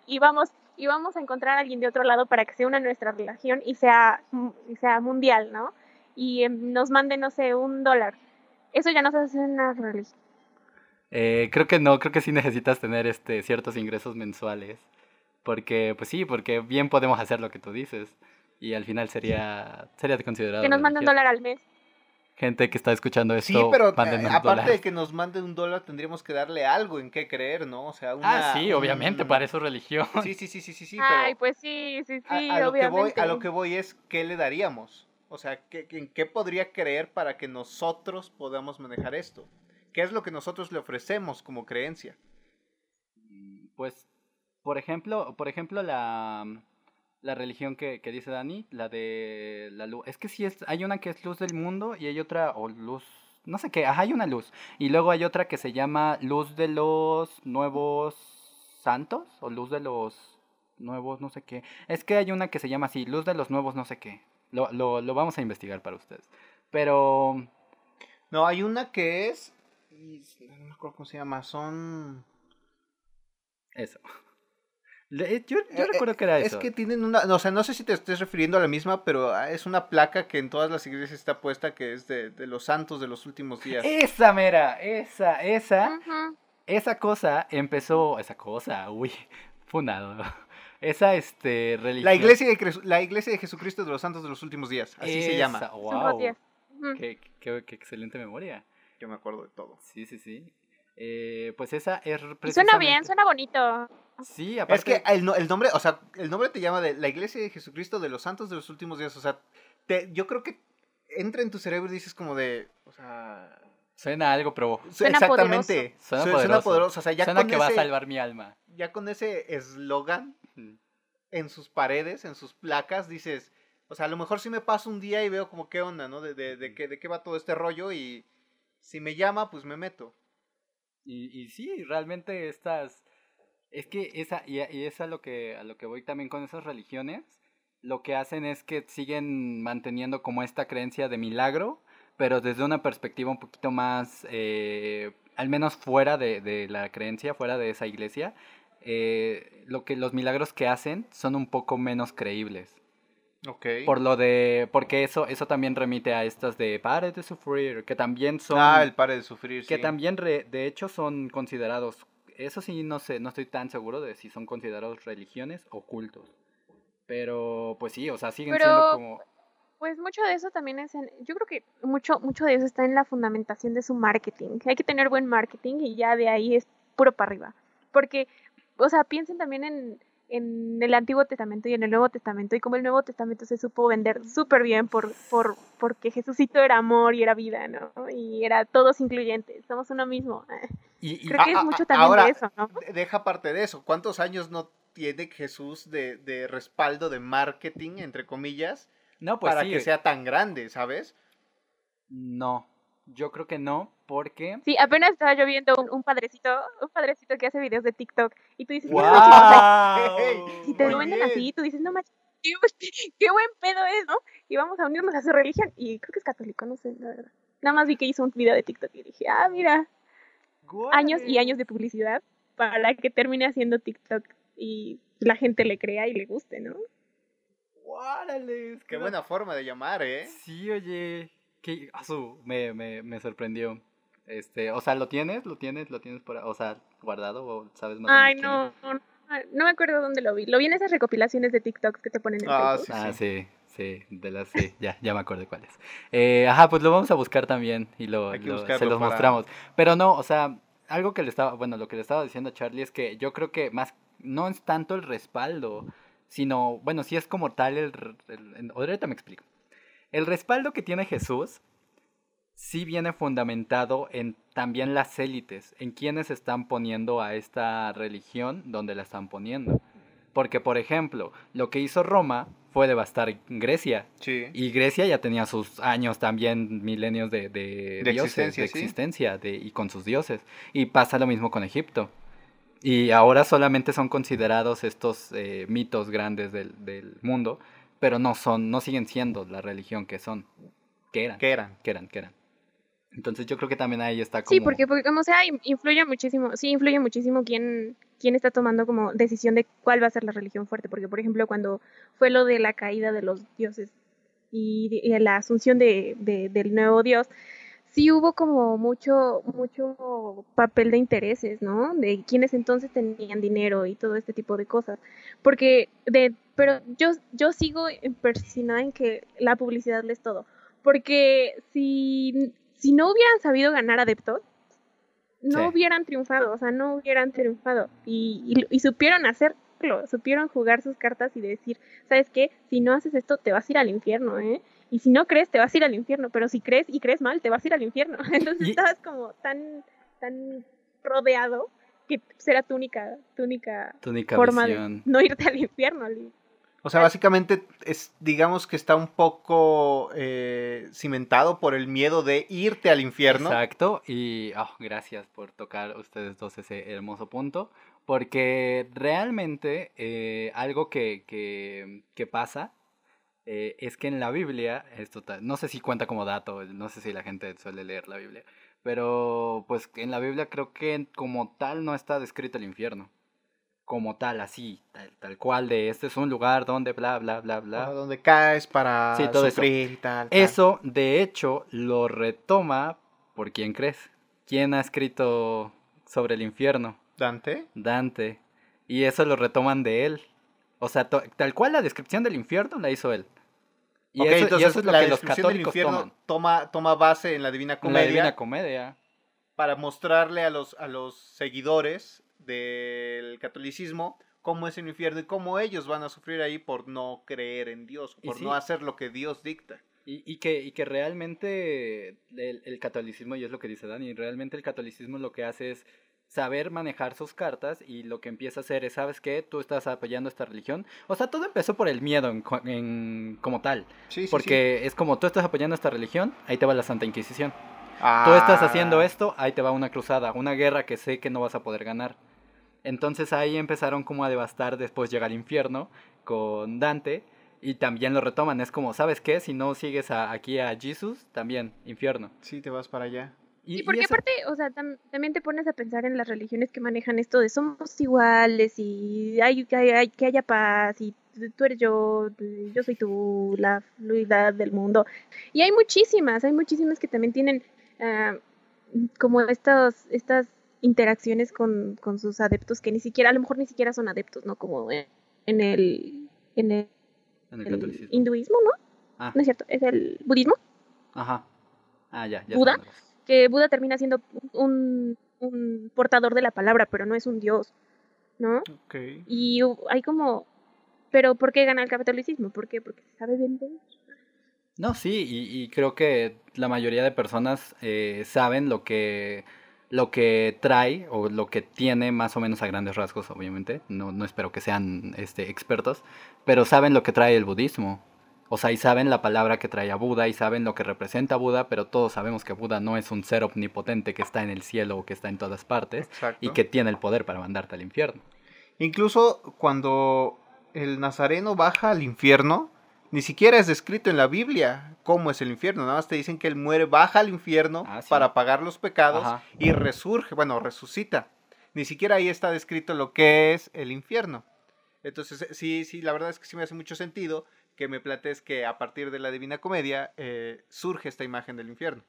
Speaker 3: y vamos y vamos a encontrar a alguien de otro lado para que se una a nuestra religión y sea y sea mundial, ¿no? Y em, nos mande no sé un dólar. Eso ya no se hace una religión.
Speaker 2: Eh, creo que no, creo que sí necesitas tener este ciertos ingresos mensuales. Porque, pues sí, porque bien podemos hacer lo que tú dices. Y al final sería, sería considerado.
Speaker 3: Que nos mande un dólar al mes.
Speaker 2: Gente que está escuchando esto,
Speaker 1: Sí, pero eh, aparte de que nos mande un dólar, tendríamos que darle algo en qué creer, ¿no? O sea, una,
Speaker 2: Ah, sí, obviamente,
Speaker 1: un-
Speaker 2: para eso religión.
Speaker 1: Sí, sí, sí, sí, sí, sí,
Speaker 3: Ay,
Speaker 1: pero
Speaker 3: pues sí, sí,
Speaker 1: a,
Speaker 3: sí,
Speaker 1: a lo que voy, a lo que voy es, ¿qué le daríamos? O sea, ¿qué, ¿en qué podría creer para que nosotros podamos manejar esto? ¿Qué es lo que nosotros le ofrecemos como creencia?
Speaker 2: Pues, por ejemplo, por ejemplo la, la religión que, que dice Dani, la de la luz. Es que sí, es, hay una que es luz del mundo y hay otra, o luz, no sé qué, ajá, hay una luz. Y luego hay otra que se llama luz de los nuevos santos, o luz de los nuevos no sé qué. Es que hay una que se llama así, luz de los nuevos no sé qué. Lo, lo, lo vamos a investigar para ustedes. Pero...
Speaker 1: No, hay una que es... No me acuerdo cómo se llama, son...
Speaker 2: Eso. Eh, Yo, yo
Speaker 1: Eh,
Speaker 2: recuerdo que era
Speaker 1: Es
Speaker 2: eso.
Speaker 1: que tienen una, no, o sea, no sé si te estés refiriendo a la misma, pero ah, es una placa que en todas las iglesias está puesta que es de, de los santos de los últimos días.
Speaker 2: Esa mera, esa, esa, esa cosa empezó, esa cosa, uy, <laughs> funado. Esa, este, religión.
Speaker 1: La iglesia, de, la iglesia de Jesucristo de los santos de los últimos días, así se llama.
Speaker 2: Wow, qué- qué excelente memoria.
Speaker 1: Yo me acuerdo de todo.
Speaker 2: Sí, sí, sí. Eh, pues esa es
Speaker 3: Y suena bien,
Speaker 2: precisamente-
Speaker 3: suena bonito.
Speaker 2: Sí,
Speaker 1: Es
Speaker 2: aparte.
Speaker 1: que el, no- el nombre, o sea, el nombre te llama de la iglesia de Jesucristo de los santos de los últimos días. O sea, te- yo creo que entra en tu cerebro y dices como de, o sea,
Speaker 2: Suena algo, pero
Speaker 3: Suena
Speaker 1: exactamente.
Speaker 2: Suena poderoso.
Speaker 1: poderoso. O sea, ya
Speaker 2: suena
Speaker 1: con
Speaker 2: que va a
Speaker 1: ese-
Speaker 2: salvar mi alma.
Speaker 1: ya con ese eslogan
Speaker 2: Mm.
Speaker 1: en sus paredes, en sus placas, dices, o sea, a lo mejor sí me paso un día y veo como qué onda, ¿no? De, de, de, qué, de qué va todo este rollo y si me llama, pues me meto.
Speaker 2: Y, y sí, realmente estas... Es que esa, y, y es a lo que, a lo que voy también con esas religiones, lo que hacen es que siguen manteniendo como esta creencia de milagro, pero desde una perspectiva un poquito más, eh, al menos fuera de, de la creencia, fuera de esa iglesia, eh, lo que los milagros que hacen son un poco menos creíbles.
Speaker 1: Ok.
Speaker 2: Por lo de, porque eso, eso también remite a estas de pare de sufrir, que también son
Speaker 1: Ah, el pare de sufrir,
Speaker 2: que
Speaker 1: sí.
Speaker 2: también re- de hecho son considerados eso sí no sé no estoy tan seguro de si son considerados religiones o cultos pero pues sí o sea siguen
Speaker 3: Pero-
Speaker 2: siendo como
Speaker 3: Pues mucho de eso también es en, yo creo que mucho, mucho de eso está en la fundamentación de su marketing. Hay que tener buen marketing y ya de ahí es puro para arriba. Porque, o sea, piensen también en, en el Antiguo Testamento y en el Nuevo Testamento y cómo el Nuevo Testamento se supo vender súper bien por, por, porque Jesucito era amor y era vida, ¿no? Y era todos incluyentes, somos uno mismo.
Speaker 2: y, y-
Speaker 3: Creo que es mucho también
Speaker 1: ahora,
Speaker 3: de eso, ¿no?
Speaker 1: de- Deja parte de eso. ¿Cuántos años no tiene Jesús de, de respaldo de marketing, entre comillas,
Speaker 2: no pues
Speaker 1: para
Speaker 2: sí
Speaker 1: que sea tan grande, ¿sabes?
Speaker 2: no yo creo que no porque
Speaker 3: Sí, apenas estaba yo viendo un, un padrecito, un padrecito que hace videos de TikTok y tú dices,
Speaker 2: ¡Wow!
Speaker 3: "No manches, o sea,
Speaker 1: Hey,
Speaker 3: si te lo venden así, tú dices, no manches, qué, qué buen pedo es, ¿no? Y vamos a unirnos a su religión. Y creo que es católico, no sé, la verdad. Nada más vi que hizo un video de TikTok y dije, ah, mira, años y años de publicidad para que termine haciendo TikTok y la gente le crea y le guste, ¿no?
Speaker 2: ¡Órale!
Speaker 1: Qué buena forma de llamar, ¿eh?
Speaker 2: sí oye que asu, me, me, me sorprendió este o sea lo tienes lo tienes lo tienes por o sea guardado o sabes más
Speaker 3: Ay,
Speaker 2: es?
Speaker 3: no, no, no me acuerdo dónde lo vi. Lo vi en esas recopilaciones de TikToks que te ponen en
Speaker 1: Ah,
Speaker 3: Facebook.
Speaker 2: Ah, sí, sí, de las sí, ya, ya me acuerdo cuáles. Eh, ajá, pues lo vamos a buscar también y lo, lo- se los
Speaker 1: para-
Speaker 2: mostramos. Pero no, o sea, algo que le estaba, bueno, lo que le estaba diciendo a Charlie es que yo creo que más, no es tanto el respaldo, sino, bueno, sí es como tal el, el, el ahorita me explico. El respaldo que tiene Jesús sí viene fundamentado en también las élites, en quienes están poniendo a esta religión donde la están poniendo. Porque, por ejemplo, lo que hizo Roma fue devastar Grecia.
Speaker 1: Sí.
Speaker 2: Y Grecia ya tenía sus años también, milenios de, de,
Speaker 1: De
Speaker 2: dioses,
Speaker 1: existencia,
Speaker 2: de
Speaker 1: sí.
Speaker 2: existencia de, y con sus dioses. Y pasa lo mismo con Egipto. Y ahora solamente son considerados estos eh, mitos grandes del, del mundo, pero no son, no siguen siendo la religión que son, que eran,
Speaker 1: ¿Qué eran?
Speaker 2: que eran, que eran. Entonces yo creo que también ahí está como...
Speaker 3: Sí, porque, porque como sea, in- influye muchísimo, sí, influye muchísimo quién, quién está tomando como decisión de cuál va a ser la religión fuerte. Porque, por ejemplo, cuando fue lo de la caída de los dioses y, de- y la asunción de, de- del nuevo dios, sí hubo como mucho, mucho papel de intereses, ¿no? De quienes entonces tenían dinero y todo este tipo de cosas. Porque, de, pero yo, yo sigo persinada en que la publicidad lo es todo. Porque si, si no hubieran sabido ganar adeptos, no
Speaker 2: Sí.
Speaker 3: hubieran triunfado, o sea, no hubieran triunfado. Y, y, y supieron hacerlo, supieron jugar sus cartas y decir, ¿sabes qué? Si no haces esto, te vas a ir al infierno, ¿eh? Y si no crees, te vas a ir al infierno, pero si crees y crees mal, te vas a ir al infierno. <laughs> Entonces
Speaker 2: Y-
Speaker 3: estabas como tan, tan rodeado que será tu única, tu única
Speaker 2: Tu única
Speaker 3: forma
Speaker 2: visión.
Speaker 3: de no irte al infierno.
Speaker 1: O sea, básicamente es, digamos que está un poco eh, cimentado por el miedo de irte al infierno.
Speaker 2: Exacto, y oh, gracias por tocar ustedes dos ese hermoso punto, porque realmente eh, algo que, que, que pasa eh, es que en la Biblia, esto no sé si cuenta como dato, no sé si la gente suele leer la Biblia, pero pues en la Biblia creo que como tal no está descrito el infierno, como tal, así, tal, tal cual, de este es un lugar donde bla, bla, bla, bla.
Speaker 1: donde caes para
Speaker 2: Sí, todo eso.
Speaker 1: sufrir y tal, tal.
Speaker 2: Eso, de hecho, lo retoma por quién crees. ¿Quién ha escrito sobre el infierno?
Speaker 1: Dante.
Speaker 2: Dante. Y eso lo retoman de él. O sea, tal cual la descripción del infierno la hizo él. Y,
Speaker 1: Ok,
Speaker 2: eso, y
Speaker 1: entonces
Speaker 2: eso es lo
Speaker 1: la
Speaker 2: que los
Speaker 1: descripción del
Speaker 2: católicos
Speaker 1: infierno
Speaker 2: toman.
Speaker 1: toma, toma base en la Divina Comedia
Speaker 2: La Divina Comedia.
Speaker 1: para mostrarle a los, a los seguidores del catolicismo cómo es el infierno y cómo ellos van a sufrir ahí por no creer en Dios, por
Speaker 2: sí.
Speaker 1: no hacer lo que Dios dicta.
Speaker 2: Y, y que, y que realmente el, el catolicismo, y es lo que dice Dani, realmente el catolicismo lo que hace es saber manejar sus cartas y lo que empieza a hacer es, ¿sabes qué? Tú estás apoyando esta religión. O sea, todo empezó por el miedo en, co- en- como tal.
Speaker 1: Sí, sí,
Speaker 2: Porque es como tú estás apoyando esta religión, ahí te va la Santa Inquisición.
Speaker 1: sí.
Speaker 2: Tú estás
Speaker 1: Ah,
Speaker 2: haciendo esto, ahí te va una cruzada, una guerra que sé que no vas a poder ganar. Entonces ahí empezaron como a devastar, después llega el infierno con Dante y también lo retoman, es como, ¿sabes qué? Si no sigues a- aquí a Jesús, también infierno.
Speaker 1: Sí, te vas para allá.
Speaker 2: Y,
Speaker 3: porque aparte, o sea, tam- también te pones a pensar en las religiones que manejan esto de somos iguales y hay que, hay- que haya paz y tú eres yo, yo soy tú, la fluidad del mundo. Y hay muchísimas, hay muchísimas que también tienen ah, como estos, estas interacciones con, con sus adeptos que ni siquiera, a lo mejor ni siquiera son adeptos, ¿no? Como en, en el, en el,
Speaker 2: en el
Speaker 3: el
Speaker 2: catolicismo.
Speaker 3: hinduismo, ¿no?
Speaker 2: Ah,
Speaker 3: No es cierto, es el budismo.
Speaker 2: ajá. Ah, ya, ya.
Speaker 3: ¿Buda?
Speaker 2: sabemos.
Speaker 3: Que Buda termina siendo un, un portador de la palabra, pero no es un dios, ¿no?
Speaker 1: Ok.
Speaker 3: Y hay como, pero ¿por qué gana el catolicismo? ¿Por qué? Porque se sabe vender.
Speaker 2: No, sí, y, y creo que la mayoría de personas eh, saben lo que, lo que trae o lo que tiene más o menos a grandes rasgos, obviamente. No, no espero que sean este, expertos, pero saben lo que trae el budismo. O sea, y saben la palabra que trae a Buda y saben lo que representa Buda, pero todos sabemos que Buda no es un ser omnipotente que está en el cielo o que está en todas partes
Speaker 1: Exacto.
Speaker 2: y que tiene el poder para mandarte al infierno.
Speaker 1: Incluso cuando el nazareno baja al infierno, ni siquiera es descrito en la Biblia cómo es el infierno. Nada más te dicen que él muere, baja al infierno
Speaker 2: Ah, sí.
Speaker 1: para pagar los pecados
Speaker 2: Ajá.
Speaker 1: y resurge, bueno, resucita. Ni siquiera ahí está descrito lo que es el infierno. Entonces, sí, sí, la verdad es que sí me hace mucho sentido que me plantees que a partir de la Divina Comedia eh, surge esta imagen del infierno.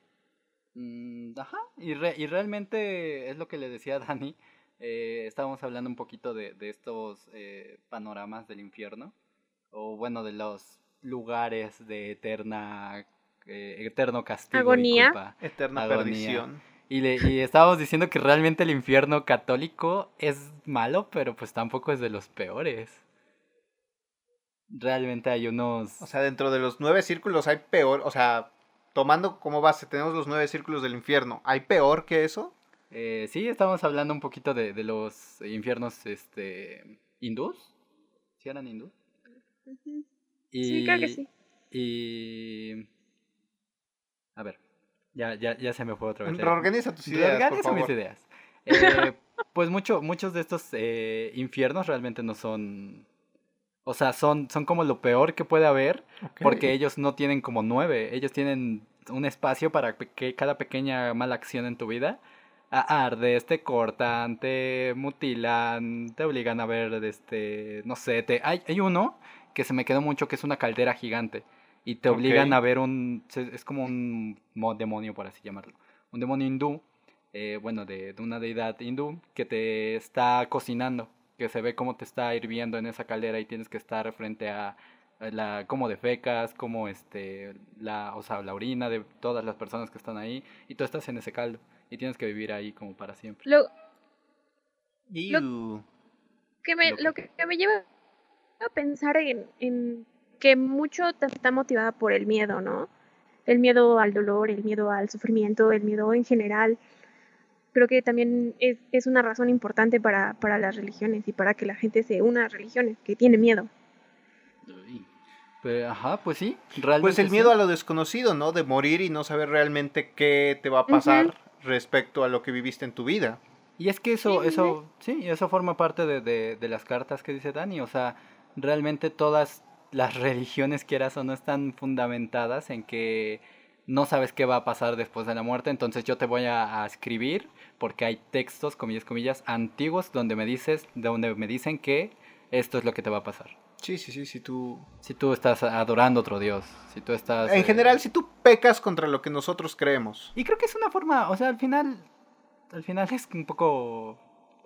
Speaker 2: Mm, ajá, y, re- y realmente es lo que le decía a Dani. eh, estábamos hablando un poquito de, de estos eh, panoramas del infierno, o bueno, de los lugares de eterna, eh, eterno castigo
Speaker 3: Agonía.
Speaker 2: y culpa.
Speaker 1: Eterna
Speaker 2: Agonía.
Speaker 1: perdición.
Speaker 2: Y, le, y estábamos diciendo que realmente el infierno católico es malo, pero pues tampoco es de los peores. Realmente hay unos...
Speaker 1: O sea, dentro de los nueve círculos hay peor, o sea, tomando como base, tenemos los nueve círculos del infierno. ¿Hay peor que eso?
Speaker 2: Eh, sí, estamos hablando un poquito de, de los infiernos este, hindús. ¿Sí eran hindús? Y,
Speaker 3: Sí, creo que sí.
Speaker 2: Y... A ver, ya, ya, ya se me fue otra vez. eh.
Speaker 1: Reorganiza tus ideas, por
Speaker 2: Reorganizo mis ideas. Eh, pues mucho, muchos de estos eh, infiernos realmente no son... O sea, son, son como lo peor que puede haber, porque ellos no tienen como nueve, ellos tienen un espacio para que cada pequeña mala acción en tu vida a- ardes, te cortan, te mutilan, te obligan a ver, este, no sé, te, hay, hay uno que se me quedó mucho que es una caldera gigante y te obligan a ver un, es como un mo- demonio, por así llamarlo, un demonio hindú, eh, bueno, de, de una deidad hindú que te está cocinando, que se ve cómo te está hirviendo en esa caldera y tienes que estar frente a la cómo defecas, cómo este la, o sea, la orina de todas las personas que están ahí y tú estás en ese caldo y tienes que vivir ahí como para siempre.
Speaker 3: Lo que me,
Speaker 2: Lo que-
Speaker 3: me lleva a pensar en, en que mucho te- está motivada por el miedo, ¿no? El miedo al dolor, el miedo al sufrimiento, el miedo en general. Creo que también es, es una razón importante para, para las religiones y para que la gente se una a religiones, que tiene miedo.
Speaker 2: Pero, ajá, pues sí, realmente
Speaker 1: Pues el
Speaker 2: sí.
Speaker 1: miedo a lo desconocido, ¿no? De morir y no saber realmente qué te va a pasar respecto a lo que viviste en tu vida.
Speaker 2: Y es que eso,
Speaker 3: Sí,
Speaker 2: eso, sí, eso forma parte de, de, de las cartas que dice Dani. O sea, realmente todas las religiones, quieras o no, están fundamentadas en que no sabes qué va a pasar después de la muerte. Entonces yo te voy a, a escribir, porque hay textos, comillas, comillas, antiguos, donde me dices, donde me dicen que esto es lo que te va a pasar.
Speaker 1: Sí, sí, sí, si tú...
Speaker 2: Si tú estás adorando a otro Dios, si tú estás...
Speaker 1: En
Speaker 2: eh,
Speaker 1: general, si tú pecas contra lo que nosotros creemos.
Speaker 2: Y creo que es una forma, o sea, al final, al final es un poco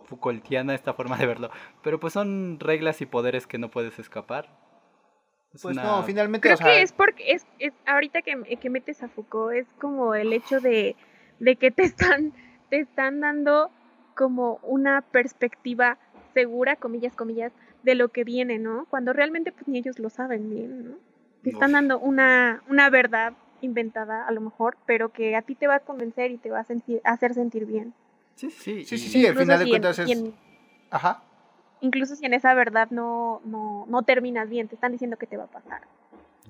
Speaker 2: Foucaultiana esta forma de verlo, pero pues son reglas y poderes que no puedes escapar. Es
Speaker 1: Pues
Speaker 2: una-
Speaker 1: no, finalmente,
Speaker 3: Creo
Speaker 1: o sea,
Speaker 3: que es porque es, es ahorita que, que metes a Foucault es como el hecho de, de que te <laughs> están te están dando como una perspectiva segura, comillas, comillas, de lo que viene, ¿no? Cuando realmente pues ni ellos lo saben bien, ¿no? Te están
Speaker 2: Uf.
Speaker 3: dando una, una verdad inventada a lo mejor, pero que a ti te va a convencer y te va a, sentir, a hacer sentir bien.
Speaker 2: Sí, sí,
Speaker 1: Sí, sí, sí, al
Speaker 3: Incluso
Speaker 1: final de
Speaker 3: si en-
Speaker 1: cuentas es...
Speaker 3: en-
Speaker 1: Ajá.
Speaker 3: incluso si en esa verdad no, no, no terminas bien, te están diciendo que te va a pasar.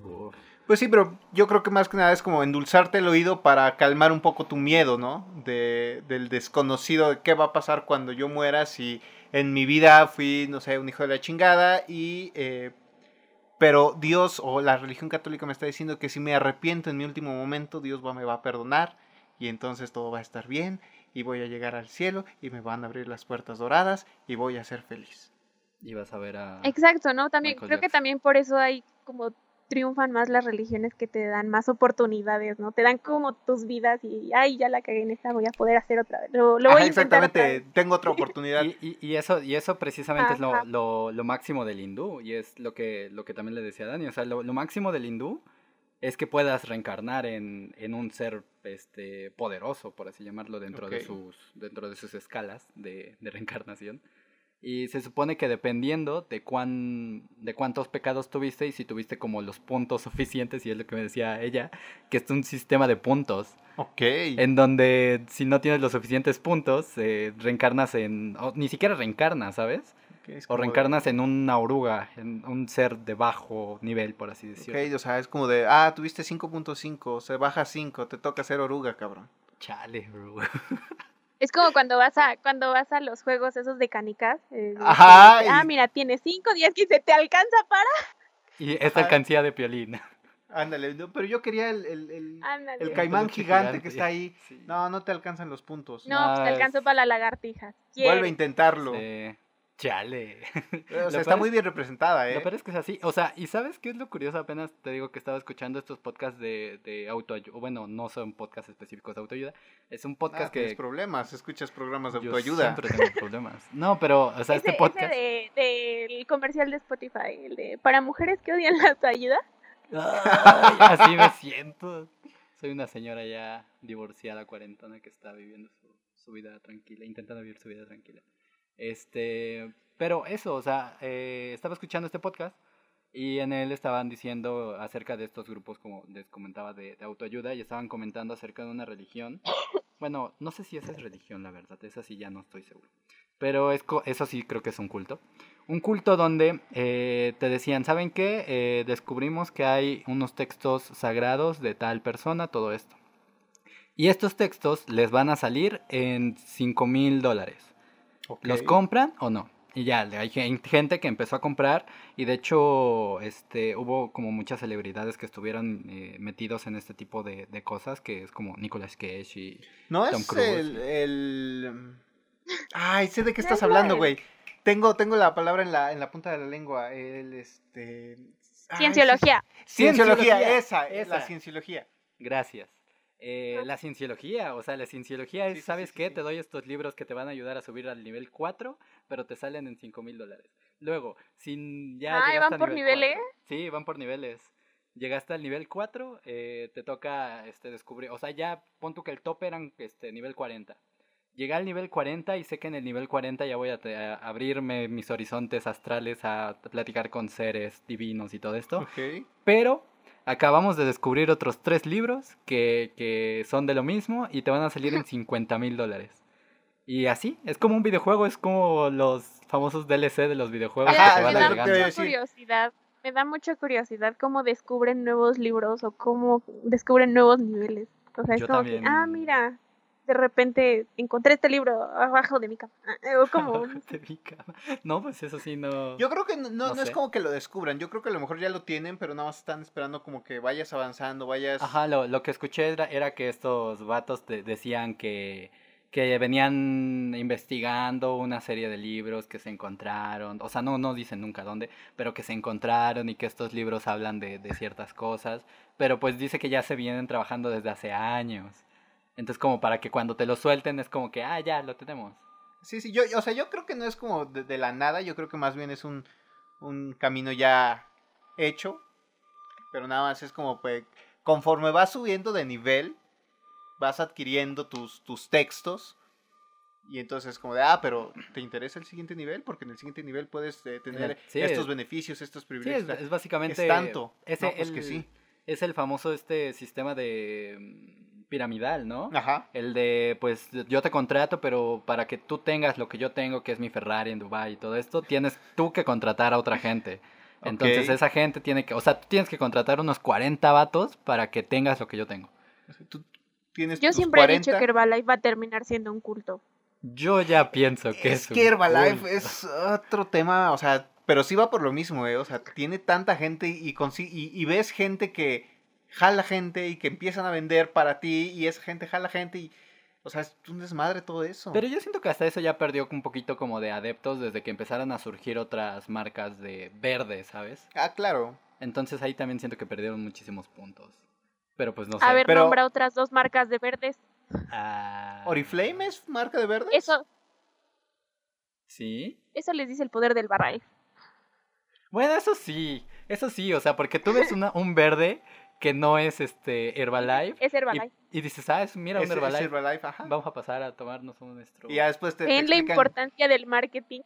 Speaker 2: Uf.
Speaker 1: Pues sí, pero yo creo que más que nada es como endulzarte el oído para calmar un poco tu miedo, ¿no? De, del desconocido, de qué va a pasar cuando yo muera si en mi vida fui, no sé, un hijo de la chingada y... eh, pero Dios o la religión católica me está diciendo que si me arrepiento en mi último momento, Dios va, me va a perdonar y entonces todo va a estar bien y voy a llegar al cielo y me van a abrir las puertas doradas y voy a ser feliz.
Speaker 2: Y vas a ver a...
Speaker 3: Exacto, ¿no? También
Speaker 2: Michael
Speaker 3: creo que también por eso hay como triunfan más las religiones que te dan más oportunidades, ¿no? Te dan como tus vidas y ay, ya la cagué en esta, voy a poder hacer otra vez. Lo, lo voy
Speaker 1: Ajá,
Speaker 3: a otra
Speaker 1: exactamente,
Speaker 3: vez.
Speaker 1: tengo otra <laughs> oportunidad.
Speaker 2: Y, y- y eso, y eso precisamente es lo, lo, lo máximo del hindú, y es lo que, lo que también le decía a Dani, o sea, lo, lo máximo del hindú es que puedas reencarnar en, en un ser este, poderoso, por así llamarlo, dentro, de, sus, dentro de sus escalas de, de reencarnación. Y se supone que dependiendo de cuán, de cuántos pecados tuviste y si tuviste como los puntos <laughs> suficientes, y es lo que me decía ella, que es un sistema de puntos
Speaker 1: Ok.
Speaker 2: en donde si no tienes los suficientes puntos, eh, reencarnas en... o ni siquiera reencarnas, ¿sabes?
Speaker 1: Ok, es
Speaker 2: O
Speaker 1: de-
Speaker 2: reencarnas en una oruga, en un ser de bajo nivel, por así decirlo.
Speaker 1: Ok, o sea, es como de, ah, tuviste 5.5, se baja a 5, te toca ser oruga, cabrón.
Speaker 2: Chale, bro. <laughs>
Speaker 3: Es como cuando vas a cuando vas a los juegos esos de canicas. eh,
Speaker 1: Ajá,
Speaker 3: que, ah, mira, tienes 5, 10, 15, te alcanza para.
Speaker 2: Y esta alcancía de piolín.
Speaker 1: Ándale, no, pero yo quería el, el, el, el
Speaker 3: no,
Speaker 1: caimán gigante,
Speaker 2: gigante.
Speaker 1: que está ahí.
Speaker 2: Sí.
Speaker 1: No, no te alcanzan los puntos.
Speaker 3: pues te
Speaker 2: No,
Speaker 3: alcanzó para la lagartija.
Speaker 1: Vuelve a intentarlo.
Speaker 2: Sí. Chale. <laughs>
Speaker 1: O
Speaker 2: Lo
Speaker 1: sea, está muy bien representada, ¿eh?
Speaker 2: Lo peor es que es así. O sea, ¿y sabes qué es lo curioso? Apenas te digo que estaba escuchando estos podcasts de, de autoayuda. Bueno, no son podcasts específicos de autoayuda. Es un
Speaker 1: Ah,
Speaker 2: podcast que...
Speaker 1: tienes problemas, escuchas programas de
Speaker 2: yo
Speaker 1: autoayuda.
Speaker 2: siempre tengo <laughs> problemas. No, pero, o sea,
Speaker 3: ese,
Speaker 2: este podcast...
Speaker 3: ese de, del comercial de Spotify, el de para mujeres que odian la autoayuda.
Speaker 2: Ay, así me siento. Soy una señora ya divorciada, cuarentona, que está viviendo su, su vida tranquila, intentando vivir su vida tranquila. Este, pero eso, o sea, eh, estaba escuchando este podcast y en él estaban diciendo acerca de estos grupos, como les comentaba, de, autoayuda, y estaban comentando acerca de una religión. Bueno, no sé si esa es religión, la verdad, esa sí ya no estoy seguro. Pero es, eso sí creo que es un culto. Un culto donde eh, te decían, ¿saben qué? Eh, descubrimos que hay unos textos sagrados de tal persona, todo esto. Y estos textos les van a salir en 5 mil dólares. ¿Los compran o no? Y ya, hay gen- gente que empezó a comprar y de hecho este, hubo como muchas celebridades que estuvieron eh, metidos en este tipo de, de cosas, que es como Nicolas Cage y...
Speaker 1: No
Speaker 2: Tom
Speaker 1: es
Speaker 2: Cruise.
Speaker 1: el, el... Ay, sé de qué estás
Speaker 3: es
Speaker 1: hablando, güey. Tengo, tengo la palabra en la, en la punta de la lengua. El, este... ay,
Speaker 3: Cienciología.
Speaker 1: sí, Cienciología,
Speaker 2: Cienciología,
Speaker 1: esa, la
Speaker 2: esa.
Speaker 1: cienciología.
Speaker 2: Gracias. Eh, la cienciología, o sea, la cienciología es,
Speaker 1: Sí, sí,
Speaker 2: ¿sabes
Speaker 1: sí,
Speaker 2: qué? Te doy estos libros que te van a ayudar a subir al nivel 4, pero te salen en 5 mil dólares. Luego, sin ya llegaste
Speaker 3: ¿van por
Speaker 2: nivel
Speaker 3: niveles?
Speaker 2: 4. Sí, van por niveles. Llegaste al nivel 4, eh, te toca este, descubrir, o sea, ya pon tú que el top eran este, nivel 40. Llegué al nivel 40 y sé que en el nivel 40 ya voy a, te- a abrirme mis horizontes astrales, a platicar con seres divinos y todo esto.
Speaker 1: Ok.
Speaker 2: Pero acabamos de descubrir otros tres libros que, que son de lo mismo y te van a salir en <laughs> 50 mil dólares. Y así, es como un videojuego, es como los famosos DLC de los videojuegos
Speaker 1: Ajá,
Speaker 2: que van
Speaker 3: me
Speaker 1: lo
Speaker 3: da mucha curiosidad. Me da mucha curiosidad cómo descubren nuevos libros o cómo descubren nuevos niveles. O sea, es como
Speaker 2: también.
Speaker 3: que, ah, mira, de repente encontré este libro abajo de mi cama. <laughs> O como,
Speaker 2: De mi cama. No, pues eso sí, no.
Speaker 1: Yo creo que no, no,
Speaker 2: No
Speaker 1: no es como que lo descubran. Yo creo que a lo mejor ya lo tienen, pero nada más están esperando como que vayas avanzando, vayas...
Speaker 2: Ajá, lo, lo que escuché era, era que estos vatos te decían que, que venían investigando una serie de libros que se encontraron, o sea, no, no dicen nunca dónde, pero que se encontraron y que estos libros hablan de, de ciertas cosas, pero pues dice que ya se vienen trabajando desde hace años. Entonces como para que cuando te lo suelten es como que, ah, ya, lo tenemos.
Speaker 1: Sí, sí, yo, o sea, yo creo que no es como de, de la nada, yo creo que más bien es un, un camino ya hecho, pero nada más es como, pues, conforme vas subiendo de nivel, vas adquiriendo tus, tus textos, y entonces es como de, ah, pero ¿te interesa el siguiente nivel? Porque en el siguiente nivel puedes eh, tener
Speaker 2: sí,
Speaker 1: estos
Speaker 2: es-
Speaker 1: beneficios, estos
Speaker 2: Sí,
Speaker 1: privilegios.
Speaker 2: es,
Speaker 1: sea,
Speaker 2: es básicamente...
Speaker 1: es tanto. No, pues que sí.
Speaker 2: Es el famoso este sistema de mm, piramidal, ¿no?
Speaker 1: Ajá.
Speaker 2: El de, pues, yo te contrato, pero para que tú tengas lo que yo tengo, que es mi Ferrari en Dubai y todo esto, tienes tú que contratar a otra gente. <laughs> Entonces esa gente tiene que, o sea, tú tienes que contratar unos 40 vatos para que tengas lo que yo tengo.
Speaker 1: Tú tienes
Speaker 3: yo
Speaker 1: tus
Speaker 3: siempre he
Speaker 1: 40.
Speaker 3: dicho que Herbalife va a terminar siendo un culto.
Speaker 2: Yo ya pienso que es,
Speaker 1: es que Herbalife
Speaker 2: culto.
Speaker 1: es otro tema, o sea, pero sí va por lo mismo, ¿eh? O sea, tiene tanta gente y, consi- y, y ves gente que jala gente y que empiezan a vender para ti y esa gente jala gente y, o sea, es un desmadre todo eso.
Speaker 2: Pero yo siento que hasta eso ya perdió un poquito como de adeptos desde que empezaron a surgir otras marcas de verde, ¿sabes?
Speaker 1: Ah, claro.
Speaker 2: Entonces ahí también siento que perdieron muchísimos puntos. Pero pues no sé.
Speaker 3: A ver,
Speaker 1: pero-
Speaker 3: nombra otras dos marcas de verdes.
Speaker 2: Ah,
Speaker 1: ¿Oriflame es marca de verde?
Speaker 3: Eso,
Speaker 2: ¿Sí?
Speaker 3: eso les dice el poder del Herbalife.
Speaker 2: Bueno, eso sí, eso sí, o sea, porque tú ves una, un verde que no es este Herbalife
Speaker 3: Es Herbalife.
Speaker 2: y, y dices, ah, es, mira, un
Speaker 1: Es- es
Speaker 2: Herbalife,
Speaker 1: ajá.
Speaker 2: vamos a pasar a tomarnos un nuestro...
Speaker 1: Y ya después te, te
Speaker 3: Ven la importancia del marketing.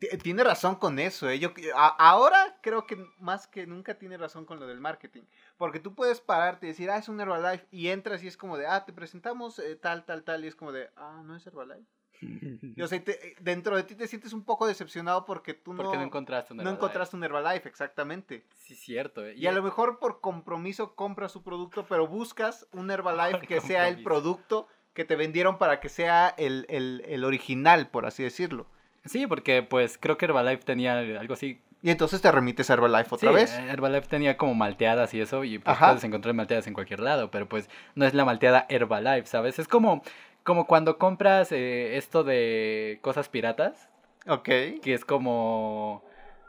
Speaker 1: Ti- Tiene razón con eso, ¿eh? Yo, a- ahora creo que más que nunca tiene razón con lo del marketing. Porque tú puedes pararte y decir, ah, es un Herbalife. Y entras y es como de, ah, te presentamos eh, tal, tal, tal. Y es como de, ah, no es Herbalife. <laughs> Y, o sea, te- eh, dentro de ti te sientes un poco decepcionado porque tú no,
Speaker 2: porque no encontraste un
Speaker 1: no
Speaker 2: Herbalife.
Speaker 1: encontraste un Herbalife, exactamente.
Speaker 2: Sí, cierto. eh,
Speaker 1: Y a lo mejor por compromiso compras su producto, pero buscas un Herbalife <laughs>
Speaker 2: Por
Speaker 1: que sea el producto que te vendieron para que sea el, el, el original, por así decirlo.
Speaker 2: Sí, porque pues creo que Herbalife tenía algo así.
Speaker 1: Y entonces te remites a Herbalife otra
Speaker 2: Sí,
Speaker 1: vez.
Speaker 2: eh, Herbalife tenía como malteadas y eso, y pues
Speaker 1: Ajá.
Speaker 2: puedes encontrar malteadas en cualquier lado, pero pues no es la malteada Herbalife, ¿sabes? Es como, como cuando compras eh, esto de cosas piratas,
Speaker 1: Ok.
Speaker 2: que es como,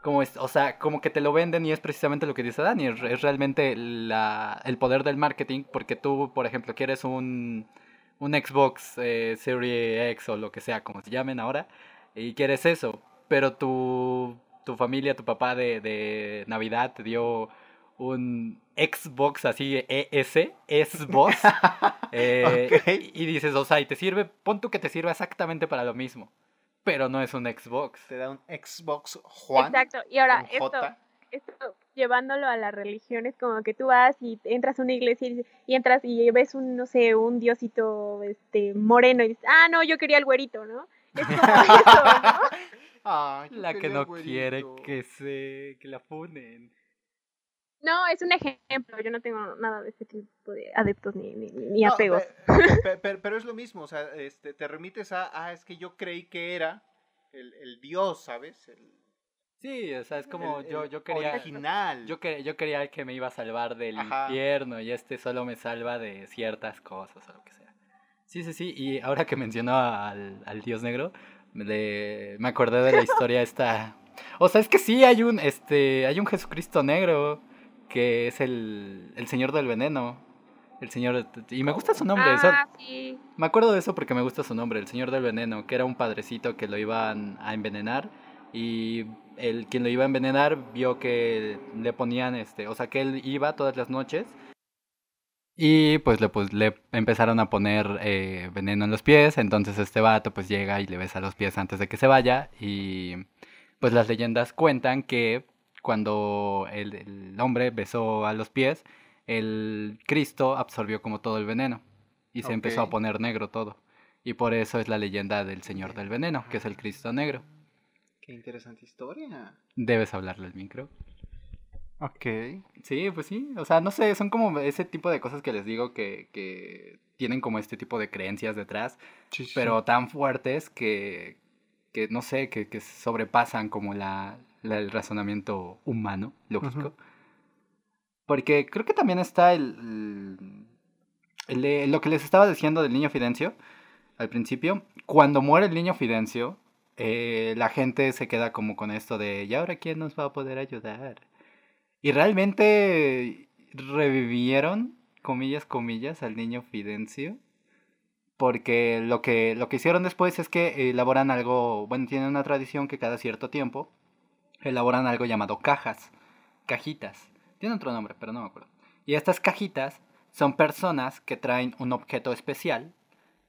Speaker 2: como es, o sea, como que te lo venden y es precisamente lo que dice Dani, es, es realmente la, el poder del marketing, porque tú, por ejemplo, quieres un, un Xbox eh, Series X o lo que sea, como se llamen ahora, y quieres eso, pero tu, tu familia, tu papá de, de Navidad te dio un Xbox así ES, Xbox. <laughs> eh. Y dices, o sea, y te sirve, pon tú que te sirva exactamente para lo mismo, pero no es un Xbox.
Speaker 1: Te da un Xbox Juan.
Speaker 3: Exacto. Y ahora, esto, llevándolo a la religión, es como que tú vas y entras a una iglesia y, entras y ves un, no sé, un diosito este, moreno y dices, ah, no, yo quería el güerito, ¿no? Es como <laughs> eso, ¿no?
Speaker 2: La que no quiere que se que la funen.
Speaker 3: No, es un ejemplo. Yo no tengo nada de ese tipo de adeptos ni, ni, ni
Speaker 1: No,
Speaker 3: apegos.
Speaker 1: pe- pe- pe- pero, es lo mismo, o sea, este, te remites a, ah, es que yo creí que era el, el dios, ¿sabes? El,
Speaker 2: Sí, o sea, es como
Speaker 1: el-
Speaker 2: yo yo quería
Speaker 1: Original.
Speaker 2: yo que yo quería que me iba a salvar del
Speaker 1: Ajá.
Speaker 2: infierno y este solo me salva de ciertas cosas o lo que sea. Sí, sí, sí, y ahora que mencionó al, al dios negro, me acordé de la <laughs> historia esta. O sea, es que sí hay un este hay un Jesucristo negro que es el, el señor del veneno. El señor y me gusta su nombre,
Speaker 3: Ah, sí.
Speaker 2: Me acuerdo de eso porque me gusta su nombre, el Señor del Veneno, que era un padrecito que lo iban a envenenar y el quien lo iba a envenenar vio que le ponían este, o sea, que él iba todas las noches y pues le, pues, le empezaron a poner eh, veneno en los pies, entonces este vato pues llega y le besa los pies antes de que se vaya y pues las leyendas cuentan que cuando el, el hombre besó a los pies, el Cristo absorbió como todo el veneno y se empezó a poner negro todo. Y por eso es la leyenda del Señor del Veneno, que es el Cristo negro.
Speaker 1: Qué interesante historia.
Speaker 2: Debes hablarle al micro.
Speaker 1: Ok.
Speaker 2: Sí, pues sí. O sea, no sé, son como ese tipo de cosas que les digo que, que tienen como este tipo de creencias detrás, pero tan fuertes que, que no sé, que, que sobrepasan como la- el razonamiento humano, lógico. Porque creo que también está el, el- el de- lo que les estaba diciendo del niño Fidencio al principio. Cuando muere el niño Fidencio, eh, la gente se queda como con esto de, ¿y ahora quién nos va a poder ayudar? Y realmente revivieron, comillas, comillas, al niño Fidencio. Porque lo que, lo que hicieron después es que elaboran algo, bueno, tienen una tradición que cada cierto tiempo elaboran algo llamado cajas, cajitas. Tiene otro nombre, pero no me acuerdo. Y estas cajitas son personas que traen un objeto especial,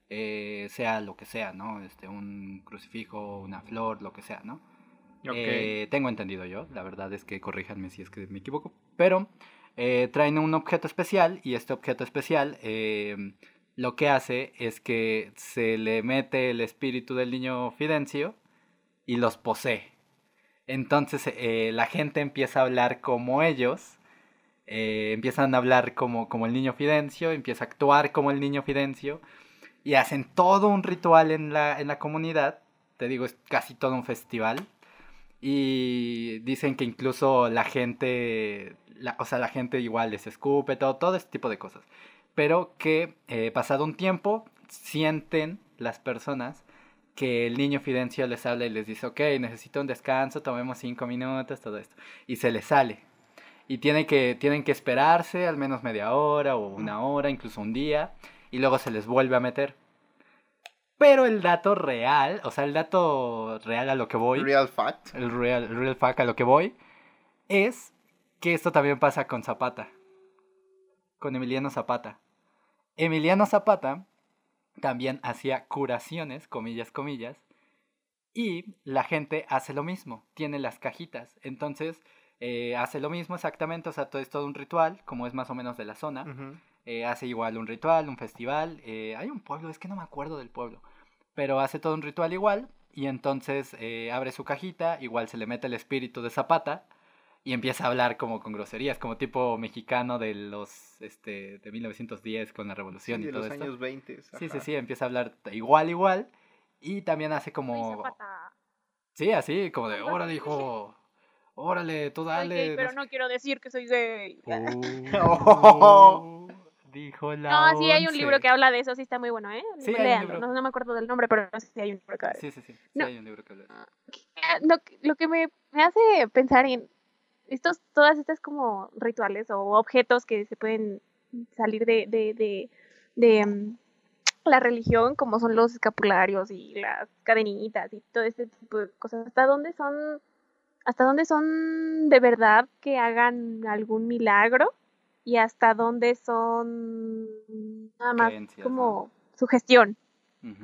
Speaker 2: eh, sea lo que sea, ¿no? Este, un crucifijo, una flor, lo que sea, ¿no?
Speaker 1: Ok.
Speaker 2: Eh, tengo entendido yo, la verdad es que corríjanme si es que me equivoco, pero eh, traen un objeto especial y este objeto especial lo que hace es que se le mete el espíritu del niño Fidencio y los posee. Entonces eh, la gente empieza a hablar como ellos, eh, empiezan a hablar como, como el niño Fidencio, empieza a actuar como el niño Fidencio y hacen todo un ritual en la, en la comunidad. Te digo, es casi todo un festival. Y dicen que incluso la gente, la- o sea, la gente igual les escupe, todo, todo este tipo de cosas. Pero que eh, pasado un tiempo sienten las personas que el niño Fidencio les habla y les dice, ok, necesito un descanso, tomemos cinco minutos, todo esto. Y se les sale. Y tiene que, tienen que esperarse al menos media hora o una hora, incluso un día, y luego se les vuelve a meter. Pero el dato real, o sea, el dato real a lo que voy,
Speaker 1: Real fact.
Speaker 2: el real, el real fact a lo que voy, es que esto también pasa con Zapata, con Emiliano Zapata. Emiliano Zapata también hacía curaciones, comillas, comillas, y la gente hace lo mismo, tiene las cajitas, entonces eh, hace lo mismo exactamente, o sea, todo es todo un ritual, como es más o menos de la zona, eh, hace igual un ritual, un festival. eh, hay un pueblo, es que no me acuerdo del pueblo. Pero hace todo un ritual igual. Y entonces eh, abre su cajita, igual se le mete el espíritu de Zapata. Y empieza a hablar como con groserías, como tipo mexicano de los este, de 1910 con la
Speaker 1: Sí,
Speaker 2: revolución y
Speaker 1: de
Speaker 2: todo
Speaker 1: los
Speaker 2: esto.
Speaker 1: años 20.
Speaker 2: Sí, sí, sí, empieza a hablar igual, igual. Y también hace como. Sí, así, como de, órale, hijo. Órale, tú
Speaker 3: Soy
Speaker 2: dale.
Speaker 3: gay,
Speaker 2: no
Speaker 3: pero
Speaker 2: sé
Speaker 3: no quiero decir que soy gay.
Speaker 2: Oh, <laughs> <laughs> dijo la
Speaker 3: No, sí hay un libro que habla de eso, sí está muy bueno, ¿eh?
Speaker 2: Sí, hay un
Speaker 3: Léanlo,
Speaker 2: libro.
Speaker 3: No, no me acuerdo del nombre, pero sí hay un libro que habla de
Speaker 2: Sí, sí, sí. Sí
Speaker 3: No.
Speaker 2: hay un libro que habla de eso.
Speaker 3: Ah, lo, que- lo que me, me hace pensar en estos, todas estas como rituales o objetos que se pueden salir de, de, de, de, mm, la religión, como son los escapularios y las cadenitas y todo este tipo de cosas, ¿hasta dónde son, hasta dónde son de verdad que hagan algún milagro? y hasta dónde son nada más
Speaker 2: Creencias, ¿no?
Speaker 3: como sugestión,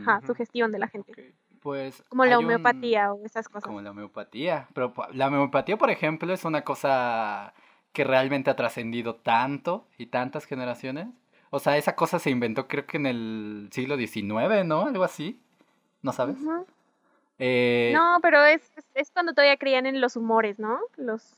Speaker 3: ajá,
Speaker 1: Ujú.
Speaker 3: sugestión de la gente.
Speaker 2: Pues
Speaker 3: Como la
Speaker 2: un-
Speaker 3: homeopatía o esas cosas.
Speaker 2: Como la homeopatía. Pero la homeopatía, por ejemplo, es una cosa que realmente ha trascendido tanto y tantas generaciones. O sea, esa cosa se inventó creo que en el siglo XIX, ¿no? Algo así. ¿No sabes? Eh,
Speaker 3: No, pero es, es, es cuando todavía creían en los humores, ¿no? Los,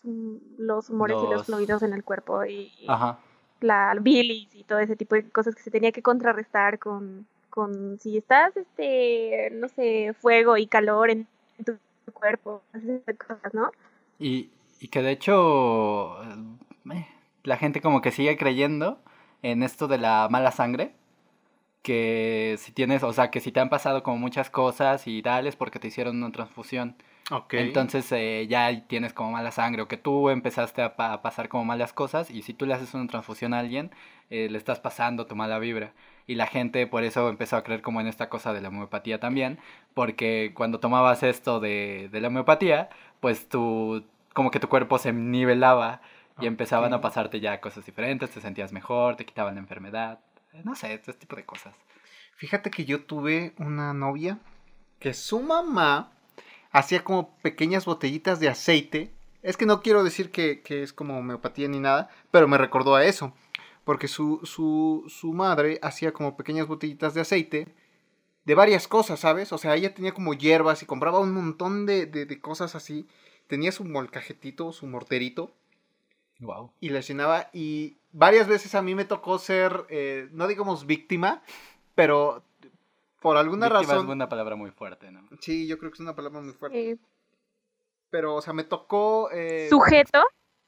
Speaker 3: los humores y
Speaker 2: Los-
Speaker 3: los fluidos en el cuerpo y, y
Speaker 2: Ajá.
Speaker 3: la bilis y todo ese tipo de cosas que se tenía que contrarrestar con, con si estás, este, no sé, fuego y calor en tu cuerpo, esas cosas, ¿no?
Speaker 2: Y, y que de hecho eh, la gente como que sigue creyendo en esto de la mala sangre. Que si tienes, o sea, que si te han pasado como muchas cosas y tal es porque te hicieron una transfusión.
Speaker 1: Ok.
Speaker 2: Entonces eh, ya tienes como mala sangre o que tú empezaste a, pa- a pasar como malas cosas y si tú le haces una transfusión a alguien, eh, le estás pasando tu mala vibra. Y la gente por eso empezó a creer como en esta cosa de la homeopatía también, porque cuando tomabas esto de, de la homeopatía, pues tú, como que tu cuerpo se nivelaba y empezaban a pasarte ya cosas diferentes, te sentías mejor, te quitaban la enfermedad, eh, no sé, este tipo de cosas.
Speaker 1: Fíjate que yo tuve una novia que su mamá hacía como pequeñas botellitas de aceite. Es que no quiero decir que, que es como homeopatía ni nada, pero me recordó a eso. Porque su, su, su madre hacía como pequeñas botellitas de aceite de varias cosas, ¿sabes? O sea, ella tenía como hierbas y compraba un montón de, de, de cosas así. Tenía su molcajetito, su morterito
Speaker 2: Wow.
Speaker 1: y la llenaba y varias veces a mí me tocó ser, eh, no digamos víctima, pero por alguna
Speaker 2: Víctima
Speaker 1: razón...
Speaker 2: es una palabra muy fuerte, ¿no?
Speaker 1: Sí, yo creo que es una palabra muy fuerte.
Speaker 3: Eh,
Speaker 1: Pero, o sea, me tocó... eh,
Speaker 3: sujeto,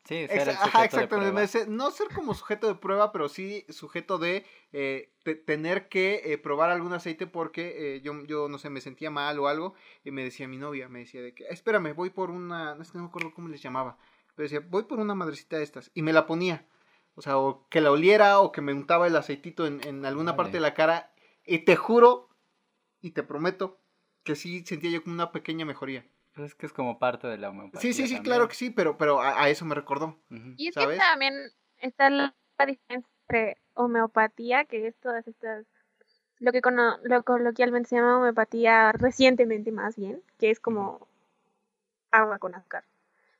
Speaker 2: Sí, ser
Speaker 1: exa-
Speaker 2: el
Speaker 1: ajá,
Speaker 2: de
Speaker 1: exactamente.
Speaker 2: prueba.
Speaker 1: sé- no ser como sujeto de prueba, pero sí sujeto de eh, te- tener que eh, probar algún aceite porque eh, yo, yo, no sé, me sentía mal o algo. Y me decía mi novia, me decía de que, espérame, voy por una... No, es que no me acuerdo cómo les llamaba. Pero decía, voy por una madrecita de estas. Y me la ponía. O sea, o que la oliera o que me untaba el aceitito en, en alguna parte de la cara. Y te juro y te prometo que sí sentía yo como una pequeña mejoría.
Speaker 2: Pero es que es como parte de la homeopatía.
Speaker 1: Sí, sí, sí,
Speaker 2: también.
Speaker 1: claro que sí, pero, pero a, a eso me recordó.
Speaker 2: Ujú.
Speaker 3: Y es
Speaker 1: ¿sabes?
Speaker 3: que también está la diferencia entre homeopatía, que es todas estas, lo que cono- lo coloquialmente se llama homeopatía recientemente más bien, que es como agua con azúcar.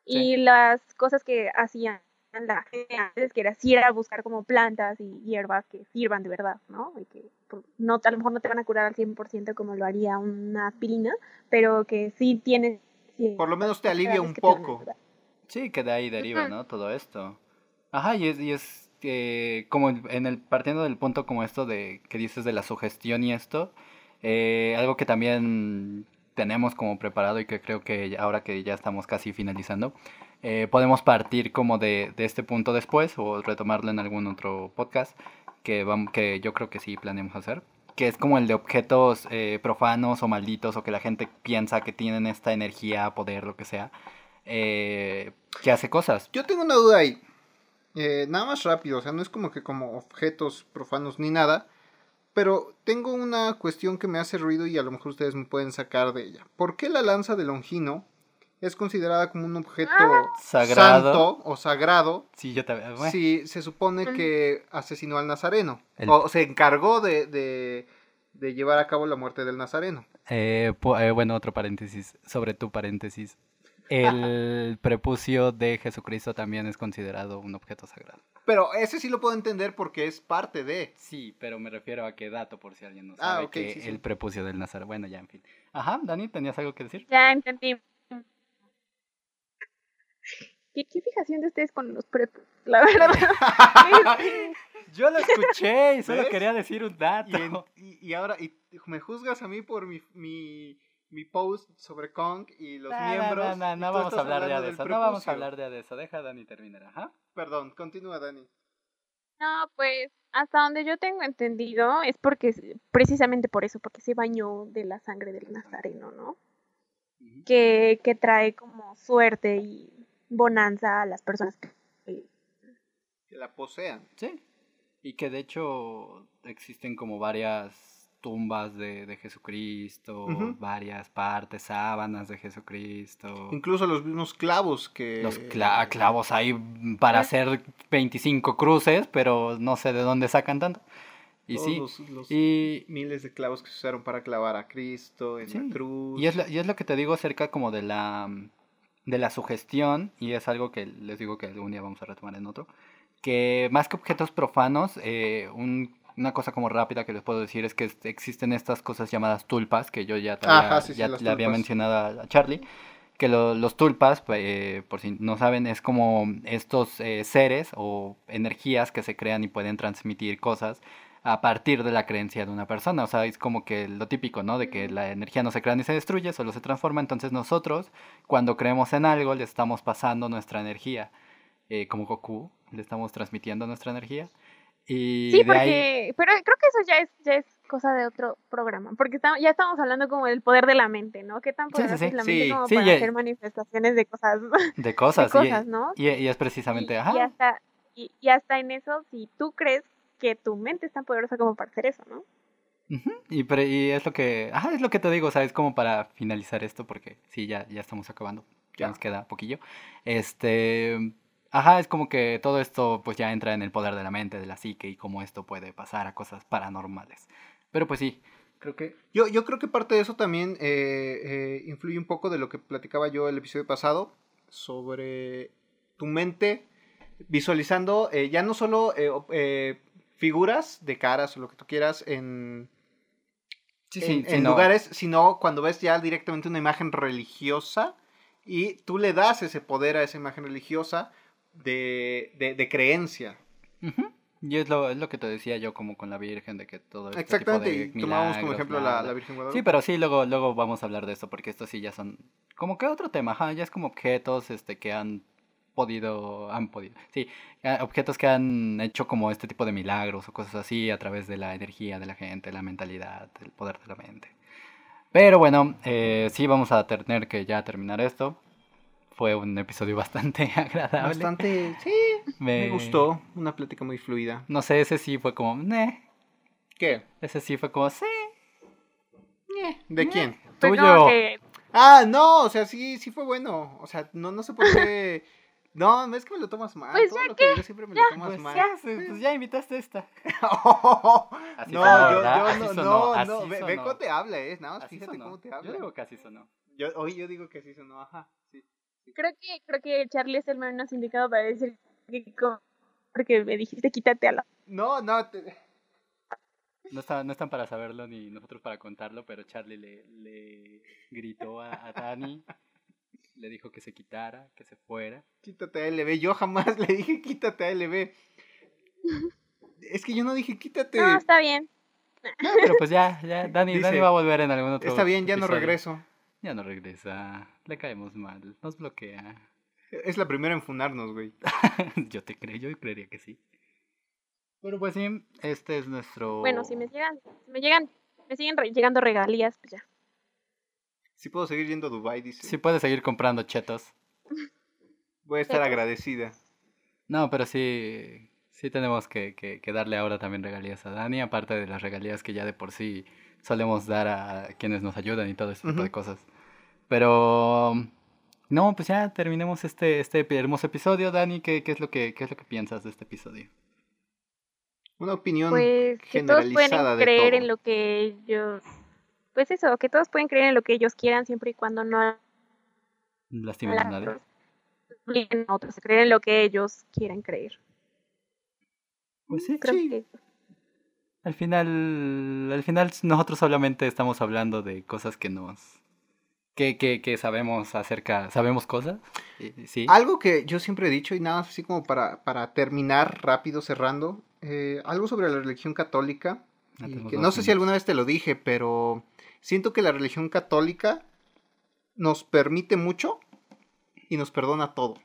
Speaker 3: Y las cosas que hacían la gente antes, que era, sí era buscar como plantas y hierbas que sirvan de verdad, ¿no? Y que pues, no, a lo mejor no te van a curar al 100% como lo haría una aspirina, pero que sí tienes... sí,
Speaker 1: Por lo menos te alivia un poco.
Speaker 2: Sí, que de ahí deriva. ¿no? Todo esto. Ajá, y es, y es eh, como en el, partiendo del punto como esto de que dices de la sugestión y esto, eh, algo que también tenemos como preparado y que creo que ahora que ya estamos casi finalizando, eh, podemos partir como de, de este punto después o retomarlo en algún otro podcast que, vam- que yo creo que sí planeamos hacer, que es como el de objetos eh, profanos o malditos o que la gente piensa que tienen esta energía, poder, lo que sea, eh, que hace cosas.
Speaker 1: Yo tengo una duda ahí. Eh, nada más rápido, o sea, no es como que como objetos profanos ni nada. Pero tengo una cuestión que me hace ruido y a lo mejor ustedes me pueden sacar de ella. ¿Por qué la lanza de Longino es considerada como un objeto
Speaker 3: Ah.
Speaker 2: Sagrado.
Speaker 1: santo o sagrado
Speaker 2: Sí, yo también.
Speaker 1: si se supone que asesinó al Nazareno?
Speaker 2: El-
Speaker 1: O se encargó de, de, de llevar a cabo la muerte del Nazareno.
Speaker 2: Eh, eh, bueno, otro paréntesis sobre tu paréntesis. El <laughs> prepucio de Jesucristo también es considerado un objeto sagrado.
Speaker 1: Pero ese sí lo puedo entender porque es parte de.
Speaker 2: Sí, pero me refiero a qué dato, por si alguien no
Speaker 1: Ah,
Speaker 2: sabe,
Speaker 1: ok,
Speaker 2: que
Speaker 1: sí, sí.
Speaker 2: el prepucio del Nazareno. Bueno, ya, en fin. Ajá, Dani, ¿tenías algo que decir?
Speaker 3: Ya entendí. ¿Qué, qué fijación de ustedes con los prepos? La verdad. <laughs>
Speaker 2: Yo lo escuché y solo
Speaker 1: ¿Ves?
Speaker 2: quería decir un dato.
Speaker 1: Y, en- y- y ahora y me juzgas a mí por mi, mi, mi post sobre Kong y los
Speaker 2: No, no,
Speaker 1: miembros.
Speaker 2: No, no,
Speaker 1: y
Speaker 2: no vamos a hablar de eso. No vamos a hablar de eso. Deja a Dani terminar. Ajá.
Speaker 1: Perdón, continúa, Dani.
Speaker 3: No, pues hasta donde yo tengo entendido es porque precisamente por eso, porque se bañó de la sangre del Nazareno, ¿no? Que, que trae como suerte y bonanza a las personas que
Speaker 1: Que la posean.
Speaker 2: Sí. Y que de hecho existen como varias tumbas de, de Jesucristo, varias partes, sábanas de Jesucristo.
Speaker 1: Incluso los mismos clavos que...
Speaker 2: Los cla- clavos ahí para hacer 25 cruces, pero no sé de dónde sacan tanto. Y
Speaker 1: todos
Speaker 2: sí,
Speaker 1: los- los
Speaker 2: y,
Speaker 1: miles de clavos que se usaron para clavar a Cristo en
Speaker 2: Sí,
Speaker 1: la cruz.
Speaker 2: y es, lo, y es lo que te digo acerca como de la, de la sugestión, y es algo que les digo que algún día vamos a retomar en otro, que más que objetos profanos, eh, un- una cosa como rápida que les puedo decir es que existen estas cosas llamadas tulpas, que yo ya, había-
Speaker 1: Ajá, sí, sí,
Speaker 2: ya le había mencionado a, a Charlie, que lo- los tulpas, eh, por si no saben, es como estos eh, seres o energías que se crean y pueden transmitir cosas a partir de la creencia de una persona. O sea, es como que lo típico, ¿no? De que la energía no se crea ni se destruye, solo se transforma. Entonces nosotros, cuando creemos en algo, le estamos pasando nuestra energía. Eh, como Goku, le estamos transmitiendo nuestra energía. Y
Speaker 3: Sí,
Speaker 2: de ahí...
Speaker 3: porque, pero creo que eso ya es, ya es cosa de otro programa, porque ya estamos hablando como del poder de la mente, ¿no? ¿Qué tan
Speaker 2: sí,
Speaker 3: poderosa
Speaker 2: sí.
Speaker 3: es la
Speaker 1: Sí,
Speaker 3: mente como para
Speaker 2: ya-
Speaker 3: hacer manifestaciones de cosas,
Speaker 2: De <laughs>
Speaker 3: de
Speaker 2: cosas,
Speaker 3: cosas,
Speaker 2: y,
Speaker 3: ¿no?
Speaker 2: y, y es precisamente,
Speaker 3: y,
Speaker 2: ajá.
Speaker 3: y hasta, y hasta en eso, si tú crees que tu mente es tan poderosa como para hacer eso, ¿no?
Speaker 2: Ujú, Y, pre- y es lo que, ajá, es lo que te digo, o sea, es como para finalizar esto, porque sí, ya, ya estamos acabando, ya
Speaker 1: Ya.
Speaker 2: nos queda poquillo. Este, ajá, es como que todo esto pues ya entra en el poder de la mente, de la psique y cómo esto puede pasar a cosas paranormales. Pero pues sí, creo que...
Speaker 1: Yo, yo creo que parte de eso también eh, eh, influye un poco de lo que platicaba yo el episodio pasado sobre tu mente visualizando eh, ya no solo eh, eh, figuras de caras o lo que tú quieras en,
Speaker 2: Sí,
Speaker 1: en,
Speaker 2: sí, sí,
Speaker 1: en
Speaker 2: no.
Speaker 1: lugares, sino cuando ves ya directamente una imagen religiosa y tú le das ese poder a esa imagen religiosa de, de, de creencia.
Speaker 2: Y es lo, es lo que te decía yo como con la Virgen, de que todo este
Speaker 1: Exactamente,
Speaker 2: tipo de
Speaker 1: y tomamos como ejemplo la, la Virgen Guadalupe.
Speaker 2: Sí, pero sí, luego, luego vamos a hablar de esto, porque estos sí ya son como que otro tema, ya es como objetos este, que han podido, han podido, sí, eh, objetos que han hecho como este tipo de milagros o cosas así a través de la energía de la gente, la mentalidad, el poder de la mente. Pero bueno, eh, sí vamos a tener que ya terminar esto. Fue un episodio <laughs> bastante agradable.
Speaker 1: Bastante, sí, me gustó, una plática muy fluida.
Speaker 2: No sé, ese sí fue como.
Speaker 1: ¿Qué?
Speaker 2: Ese sí fue como, sí.
Speaker 1: ¿De quién?
Speaker 2: Tuyo.
Speaker 3: que,
Speaker 1: Ah, no, o sea, sí, sí fue bueno. O sea, no, no sé por <laughs> qué. No, no es que me lo tomas mal.
Speaker 3: Pues
Speaker 1: Todo
Speaker 3: ya
Speaker 1: lo que siempre me lo tomas
Speaker 2: Pues
Speaker 1: mal.
Speaker 2: ya, se- pues ya invitaste esta. <laughs> Así
Speaker 1: no,
Speaker 2: sonó,
Speaker 1: yo, yo
Speaker 2: Así
Speaker 1: no,
Speaker 2: sonó,
Speaker 1: no,
Speaker 2: así
Speaker 1: no, ve, cómo te habla, eh. Nada más
Speaker 2: Así
Speaker 1: fíjate
Speaker 2: sonó.
Speaker 1: cómo te
Speaker 2: Yo
Speaker 1: habla.
Speaker 2: digo que así sonó.
Speaker 1: Yo, hoy yo digo que sí sonó, ajá. Sí.
Speaker 3: creo que, creo que Charlie es el menos indicado para decir que porque me dijiste quítate a la
Speaker 1: No, no, te-
Speaker 2: No, está- no están para saberlo ni nosotros para contarlo, pero Charlie le, le gritó a, a Dani, le dijo que se quitara, que se fuera.
Speaker 1: quítate a LB. Yo jamás le dije quítate a LB. Es que yo no dije quítate.
Speaker 3: No, está bien.
Speaker 2: No, pero pues ya, ya, <laughs> Dani,
Speaker 1: Dice,
Speaker 2: Dani va a volver en algún otro
Speaker 1: Está bien, ya no regreso.
Speaker 2: Ya no regresa, le caemos mal, nos bloquea.
Speaker 1: Es la primera en funarnos, güey. <laughs>
Speaker 2: yo te creo, yo creería que sí. Pero pues sí, este es nuestro...
Speaker 3: Bueno, si me llegan, si me llegan, me siguen re- llegando regalías, pues ya.
Speaker 1: Si puedo seguir yendo a Dubai, dice.
Speaker 2: Si puedes seguir comprando chetos.
Speaker 1: Voy a estar
Speaker 3: Chetos.
Speaker 1: agradecida.
Speaker 2: No, pero sí, sí tenemos que, que, que darle ahora también regalías a Dani, aparte de las regalías que ya de por sí solemos dar a quienes nos ayudan y todo ese tipo de cosas. Pero no, pues ya terminemos este, este hermoso episodio. Dani, ¿qué, qué es lo que, qué es lo que piensas de este episodio?
Speaker 1: Una opinión
Speaker 3: Pues que todos pueden
Speaker 1: generalizada de
Speaker 3: creer
Speaker 1: todo.
Speaker 3: en lo que ellos, pues eso, que todos pueden creer en lo que ellos quieran siempre y cuando no
Speaker 2: Lastimen a nadie.
Speaker 3: a otros a creer en lo que ellos quieran creer.
Speaker 2: Pues sí,
Speaker 3: Creo
Speaker 1: Sí.
Speaker 3: que
Speaker 2: al final, al final nosotros solamente estamos hablando de cosas que nos, que, que, que sabemos acerca, sabemos cosas, y- sí.
Speaker 1: Algo que yo siempre he dicho, y nada más así como para, para terminar rápido, cerrando, eh, algo sobre la religión católica, y
Speaker 2: tenemos
Speaker 1: que
Speaker 2: dos
Speaker 1: no sé si alguna vez te lo dije, pero siento que la religión católica nos permite mucho y nos perdona todo.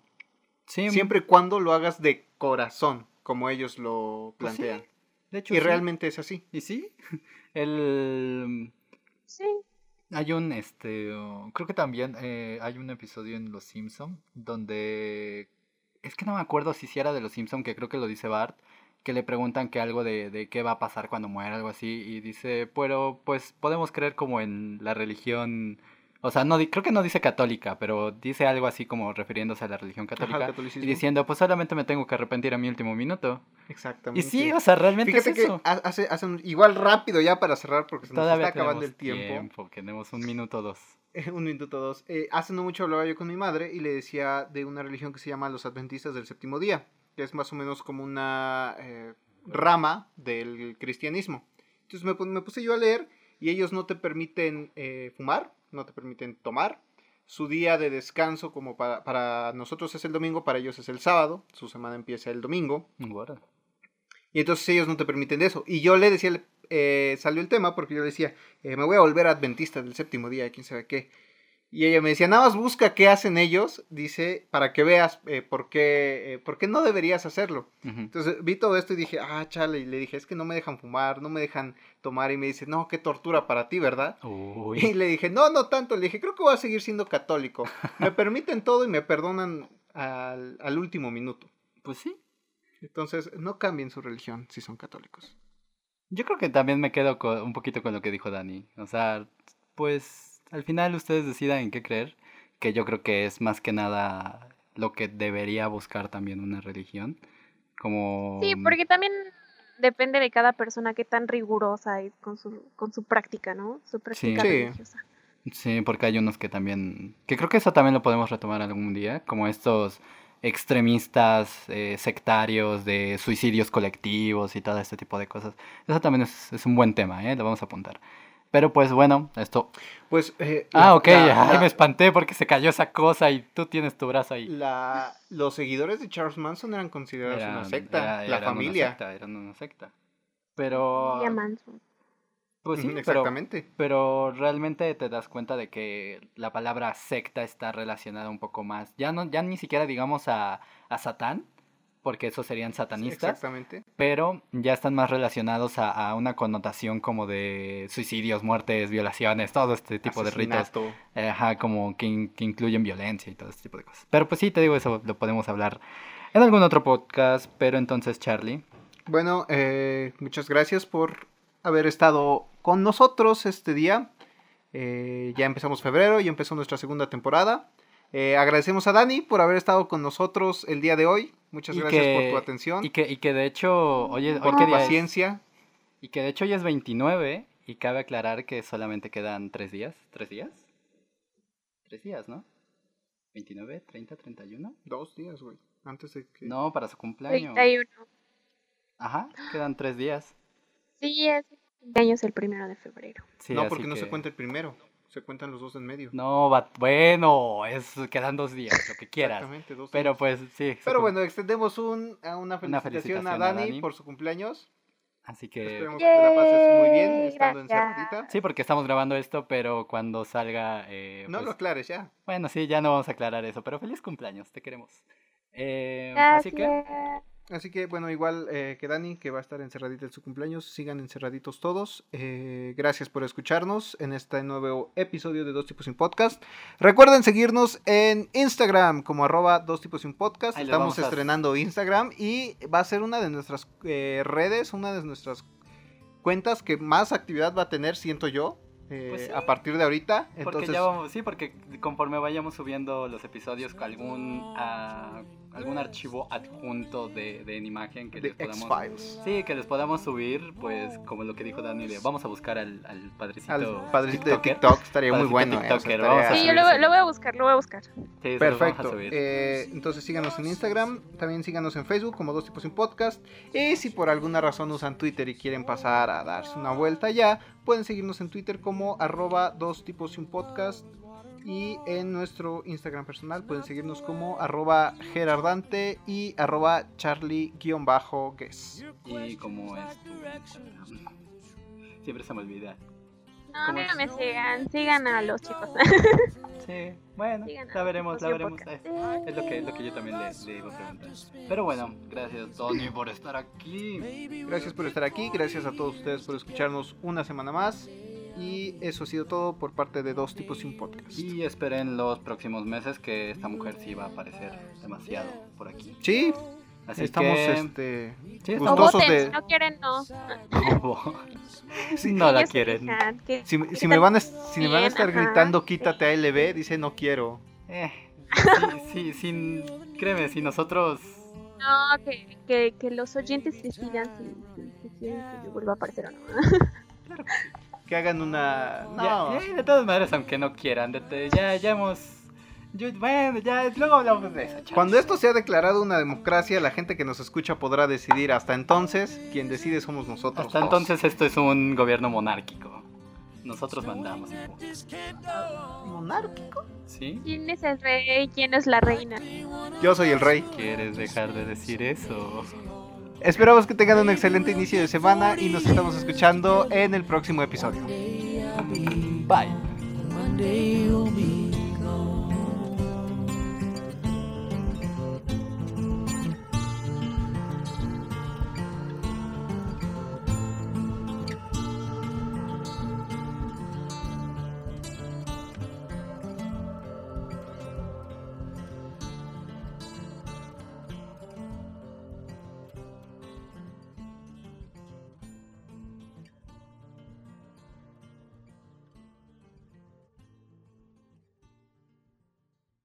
Speaker 2: Sí,
Speaker 1: Siempre y cuando lo hagas de corazón, como ellos lo
Speaker 2: Pues sí,
Speaker 1: plantean.
Speaker 2: de hecho
Speaker 1: y
Speaker 2: sí.
Speaker 1: realmente es así.
Speaker 2: Y sí, <laughs> el
Speaker 3: sí,
Speaker 2: hay un este creo que también eh, hay un episodio en Los Simpson donde es que no me acuerdo si sí era de Los Simpson que creo que lo dice Bart que le preguntan que algo de, de qué va a pasar cuando muera, algo así, y dice, pero pues podemos creer como en la religión, o sea, no creo que no dice católica, pero dice algo así como refiriéndose a la religión católica, y diciendo, pues solamente me tengo que arrepentir a mi último minuto. Y
Speaker 1: Exactamente.
Speaker 2: sí, o sea, realmente
Speaker 1: Fíjate
Speaker 2: es
Speaker 1: que
Speaker 2: eso.
Speaker 1: hace, hace un- igual rápido ya para cerrar porque se nos está acabando el
Speaker 2: tenemos
Speaker 1: tiempo.
Speaker 2: Tenemos un minuto dos. <laughs>
Speaker 1: un minuto todos. Eh, hace no mucho hablaba yo con mi madre y le decía de una religión que se llama los adventistas del séptimo día, que es más o menos como una eh, rama del cristianismo. Entonces me, pu- me puse yo a leer y ellos no te permiten eh, fumar, no te permiten tomar. Su día de descanso, como para, para nosotros es el domingo, para ellos es el sábado, su semana empieza el domingo. Y entonces ellos no te permiten eso. Y yo le decía, eh, salió el tema porque yo le decía, eh, me voy a volver adventista del séptimo día, quién sabe qué. Y ella me decía, nada más busca qué hacen ellos, dice, para que veas eh, por, qué, eh, por qué no deberías hacerlo. Entonces vi todo esto y dije, ah, chale, y le dije, es que no me dejan fumar, no me dejan tomar. Y me dice, no, qué tortura para ti, ¿verdad? Y le dije, no, no tanto. Le dije, creo que voy a seguir siendo católico. <laughs> Me permiten todo y me perdonan al, al último minuto.
Speaker 2: Pues sí.
Speaker 1: Entonces, no cambien su religión si son católicos.
Speaker 2: Yo creo que también me quedo un poquito con lo que dijo Dani. O sea, pues al final ustedes decidan en qué creer, que yo creo que es más que nada lo que debería buscar también una religión. Como...
Speaker 3: Sí, porque también depende de cada persona qué tan rigurosa es con su, con su práctica, ¿no? Su práctica
Speaker 1: Sí.
Speaker 3: religiosa.
Speaker 2: Sí, porque hay unos que también... Que creo que eso también lo podemos retomar algún día, como estos extremistas eh, sectarios de suicidios colectivos y todo este tipo de cosas. Eso también es, es un buen tema, ¿eh? Lo vamos a apuntar. Pero pues bueno, esto...
Speaker 1: Pues. eh,
Speaker 2: Ah,
Speaker 1: la-
Speaker 2: ok,
Speaker 1: la-
Speaker 2: ay,
Speaker 1: la-
Speaker 2: me espanté porque se cayó esa cosa y tú tienes tu brazo ahí.
Speaker 1: la- los seguidores de Charles Manson eran considerados una secta.
Speaker 2: era-
Speaker 1: la
Speaker 2: eran una
Speaker 1: familia.
Speaker 2: secta, eran una secta. Pero...
Speaker 3: Familia Manson.
Speaker 2: Pues sí, pero,
Speaker 1: Exactamente.
Speaker 2: pero realmente te das cuenta de que la palabra secta está relacionada un poco más. Ya no, ya ni siquiera digamos a, a Satán, porque esos serían satanistas,
Speaker 1: Exactamente.
Speaker 2: pero ya están más relacionados a, a una connotación como de suicidios, muertes, violaciones, todo este tipo de ritos. Ajá, como que, in- que incluyen violencia y todo este tipo de cosas. Pero pues sí, te digo, eso lo podemos hablar en algún otro podcast. Pero entonces, Charlie,
Speaker 1: Bueno, eh, muchas gracias por haber estado con nosotros este día. Eh, ya empezamos febrero, ya empezó nuestra segunda temporada. Eh, agradecemos a Dani por haber estado con nosotros el día de hoy. Muchas
Speaker 2: Y
Speaker 1: gracias
Speaker 2: que-
Speaker 1: por tu atención,
Speaker 2: y que, y que de hecho, oye,
Speaker 1: por
Speaker 2: hoy qué
Speaker 1: tu
Speaker 2: día es?
Speaker 1: paciencia.
Speaker 2: Y que de hecho ya es 29 y cabe aclarar que solamente quedan tres días. ¿Tres días? Tres días, ¿no? ¿29, 30, 31?
Speaker 1: Dos días, güey. Antes de que.
Speaker 2: No, para su cumpleaños.
Speaker 3: 31.
Speaker 2: Ajá, quedan tres días.
Speaker 3: Sí, es cumpleaños el primero de febrero.
Speaker 2: Sí,
Speaker 1: no, porque no se cuenta el primero. Se cuentan los dos en medio.
Speaker 2: No, bueno, es, quedan dos días, lo que quieras.
Speaker 1: Exactamente, dos
Speaker 2: Pero
Speaker 1: días.
Speaker 2: pues sí.
Speaker 1: Pero bueno, extendemos un, a una, felicitación
Speaker 2: felicitación
Speaker 1: a
Speaker 2: a
Speaker 1: Dani, por su cumpleaños.
Speaker 2: Así que...
Speaker 1: Esperemos que te la pases muy bien estando
Speaker 3: gracias.
Speaker 1: encerradita.
Speaker 2: Sí, porque estamos grabando esto, pero cuando salga... eh,
Speaker 1: No
Speaker 2: pues,
Speaker 1: lo aclares ya.
Speaker 2: Bueno, sí, ya no vamos a aclarar eso, pero feliz cumpleaños, te queremos. Eh, así que...
Speaker 1: Así que, bueno, igual eh, que Dani, que va a estar encerradita en su cumpleaños, sigan encerraditos todos. Eh, gracias por escucharnos en este nuevo episodio de Dos Tipos Sin Podcast. Recuerden seguirnos en Instagram como arroba Dos Tipos Sin Podcast.
Speaker 2: Ahí
Speaker 1: Estamos estrenando Instagram y va a ser una de nuestras eh, redes, una de nuestras cuentas que más actividad va a tener, siento yo, eh,
Speaker 2: Pues sí.
Speaker 1: a partir de ahorita.
Speaker 2: Porque
Speaker 1: Entonces,
Speaker 2: ya vamos, sí, porque conforme vayamos subiendo los episodios con algún ah, algún archivo adjunto de, de en imagen que les podamos
Speaker 1: X-Files.
Speaker 2: sí, que les podamos subir, pues como lo que dijo Dani, de vamos a buscar al, al padrecito,
Speaker 1: Al padrecito de. TikTok estaría muy bueno. eh, o sea, estaría-
Speaker 3: Sí, yo lo, voy a buscar, lo voy a buscar.
Speaker 2: Sí, a
Speaker 1: Perfecto. Eh, entonces síganos en Instagram, también síganos en Facebook como Dos Tipos Sin Podcast. Y si por alguna razón usan Twitter y quieren pasar a darse una vuelta ya, pueden seguirnos en Twitter como arroba Dos Tipos Sin Podcast. Y en nuestro Instagram personal pueden seguirnos como arroba gerardante y arroba charlie-guess.
Speaker 2: Y como es? Siempre se me olvida.
Speaker 3: No,
Speaker 2: ¿Cómo
Speaker 3: no
Speaker 2: es?
Speaker 3: me sigan, sigan a los chicos. <laughs>
Speaker 2: Sí, bueno,
Speaker 3: Sigan
Speaker 2: la veremos, la veremos. Eh, Es lo que, lo que yo también le, le iba a preguntar. Pero bueno, gracias Tony por estar aquí.
Speaker 1: Gracias por estar aquí, gracias a todos ustedes por escucharnos una semana más. Y eso ha sido todo por parte de Dos Tipos Sin Podcast.
Speaker 2: Y esperen los próximos meses que esta mujer sí va a aparecer demasiado por aquí.
Speaker 1: Sí,
Speaker 2: Así
Speaker 1: Estamos
Speaker 2: que...
Speaker 1: este,
Speaker 2: Sí,
Speaker 3: O
Speaker 1: gustosos
Speaker 3: voten,
Speaker 1: de-
Speaker 3: si no quieren, no. <laughs>
Speaker 1: Sí,
Speaker 2: no la quieren.
Speaker 3: que-
Speaker 1: Si, si me van a, si me van a estar
Speaker 3: ajá,
Speaker 1: gritando quítate a LB, dice no quiero.
Speaker 2: Eh, <laughs> sí, sí, sin, créeme, si nosotros...
Speaker 3: No, que, que, que los oyentes decidan si, si, si quieren que yo vuelva a aparecer o no.
Speaker 1: Que hagan una...
Speaker 2: Ya,
Speaker 1: No.
Speaker 2: ya, de todas maneras, aunque no quieran, de- de- ya, ya hemos... yo- bueno, ya, luego hablamos de eso. chavos.
Speaker 1: Cuando esto sea declarado una democracia, la gente que nos escucha podrá decidir. Hasta entonces, quien decide somos nosotros.
Speaker 2: Hasta
Speaker 1: dos.
Speaker 2: entonces esto es un gobierno monárquico. Nosotros mandamos.
Speaker 1: ¿Monárquico?
Speaker 2: ¿Sí?
Speaker 3: ¿Quién es el rey? ¿Quién es la reina?
Speaker 1: Yo soy el rey.
Speaker 2: ¿Quieres dejar de decir eso?
Speaker 1: Esperamos que tengan un excelente inicio de semana y nos estamos escuchando en el próximo episodio.
Speaker 2: Bye.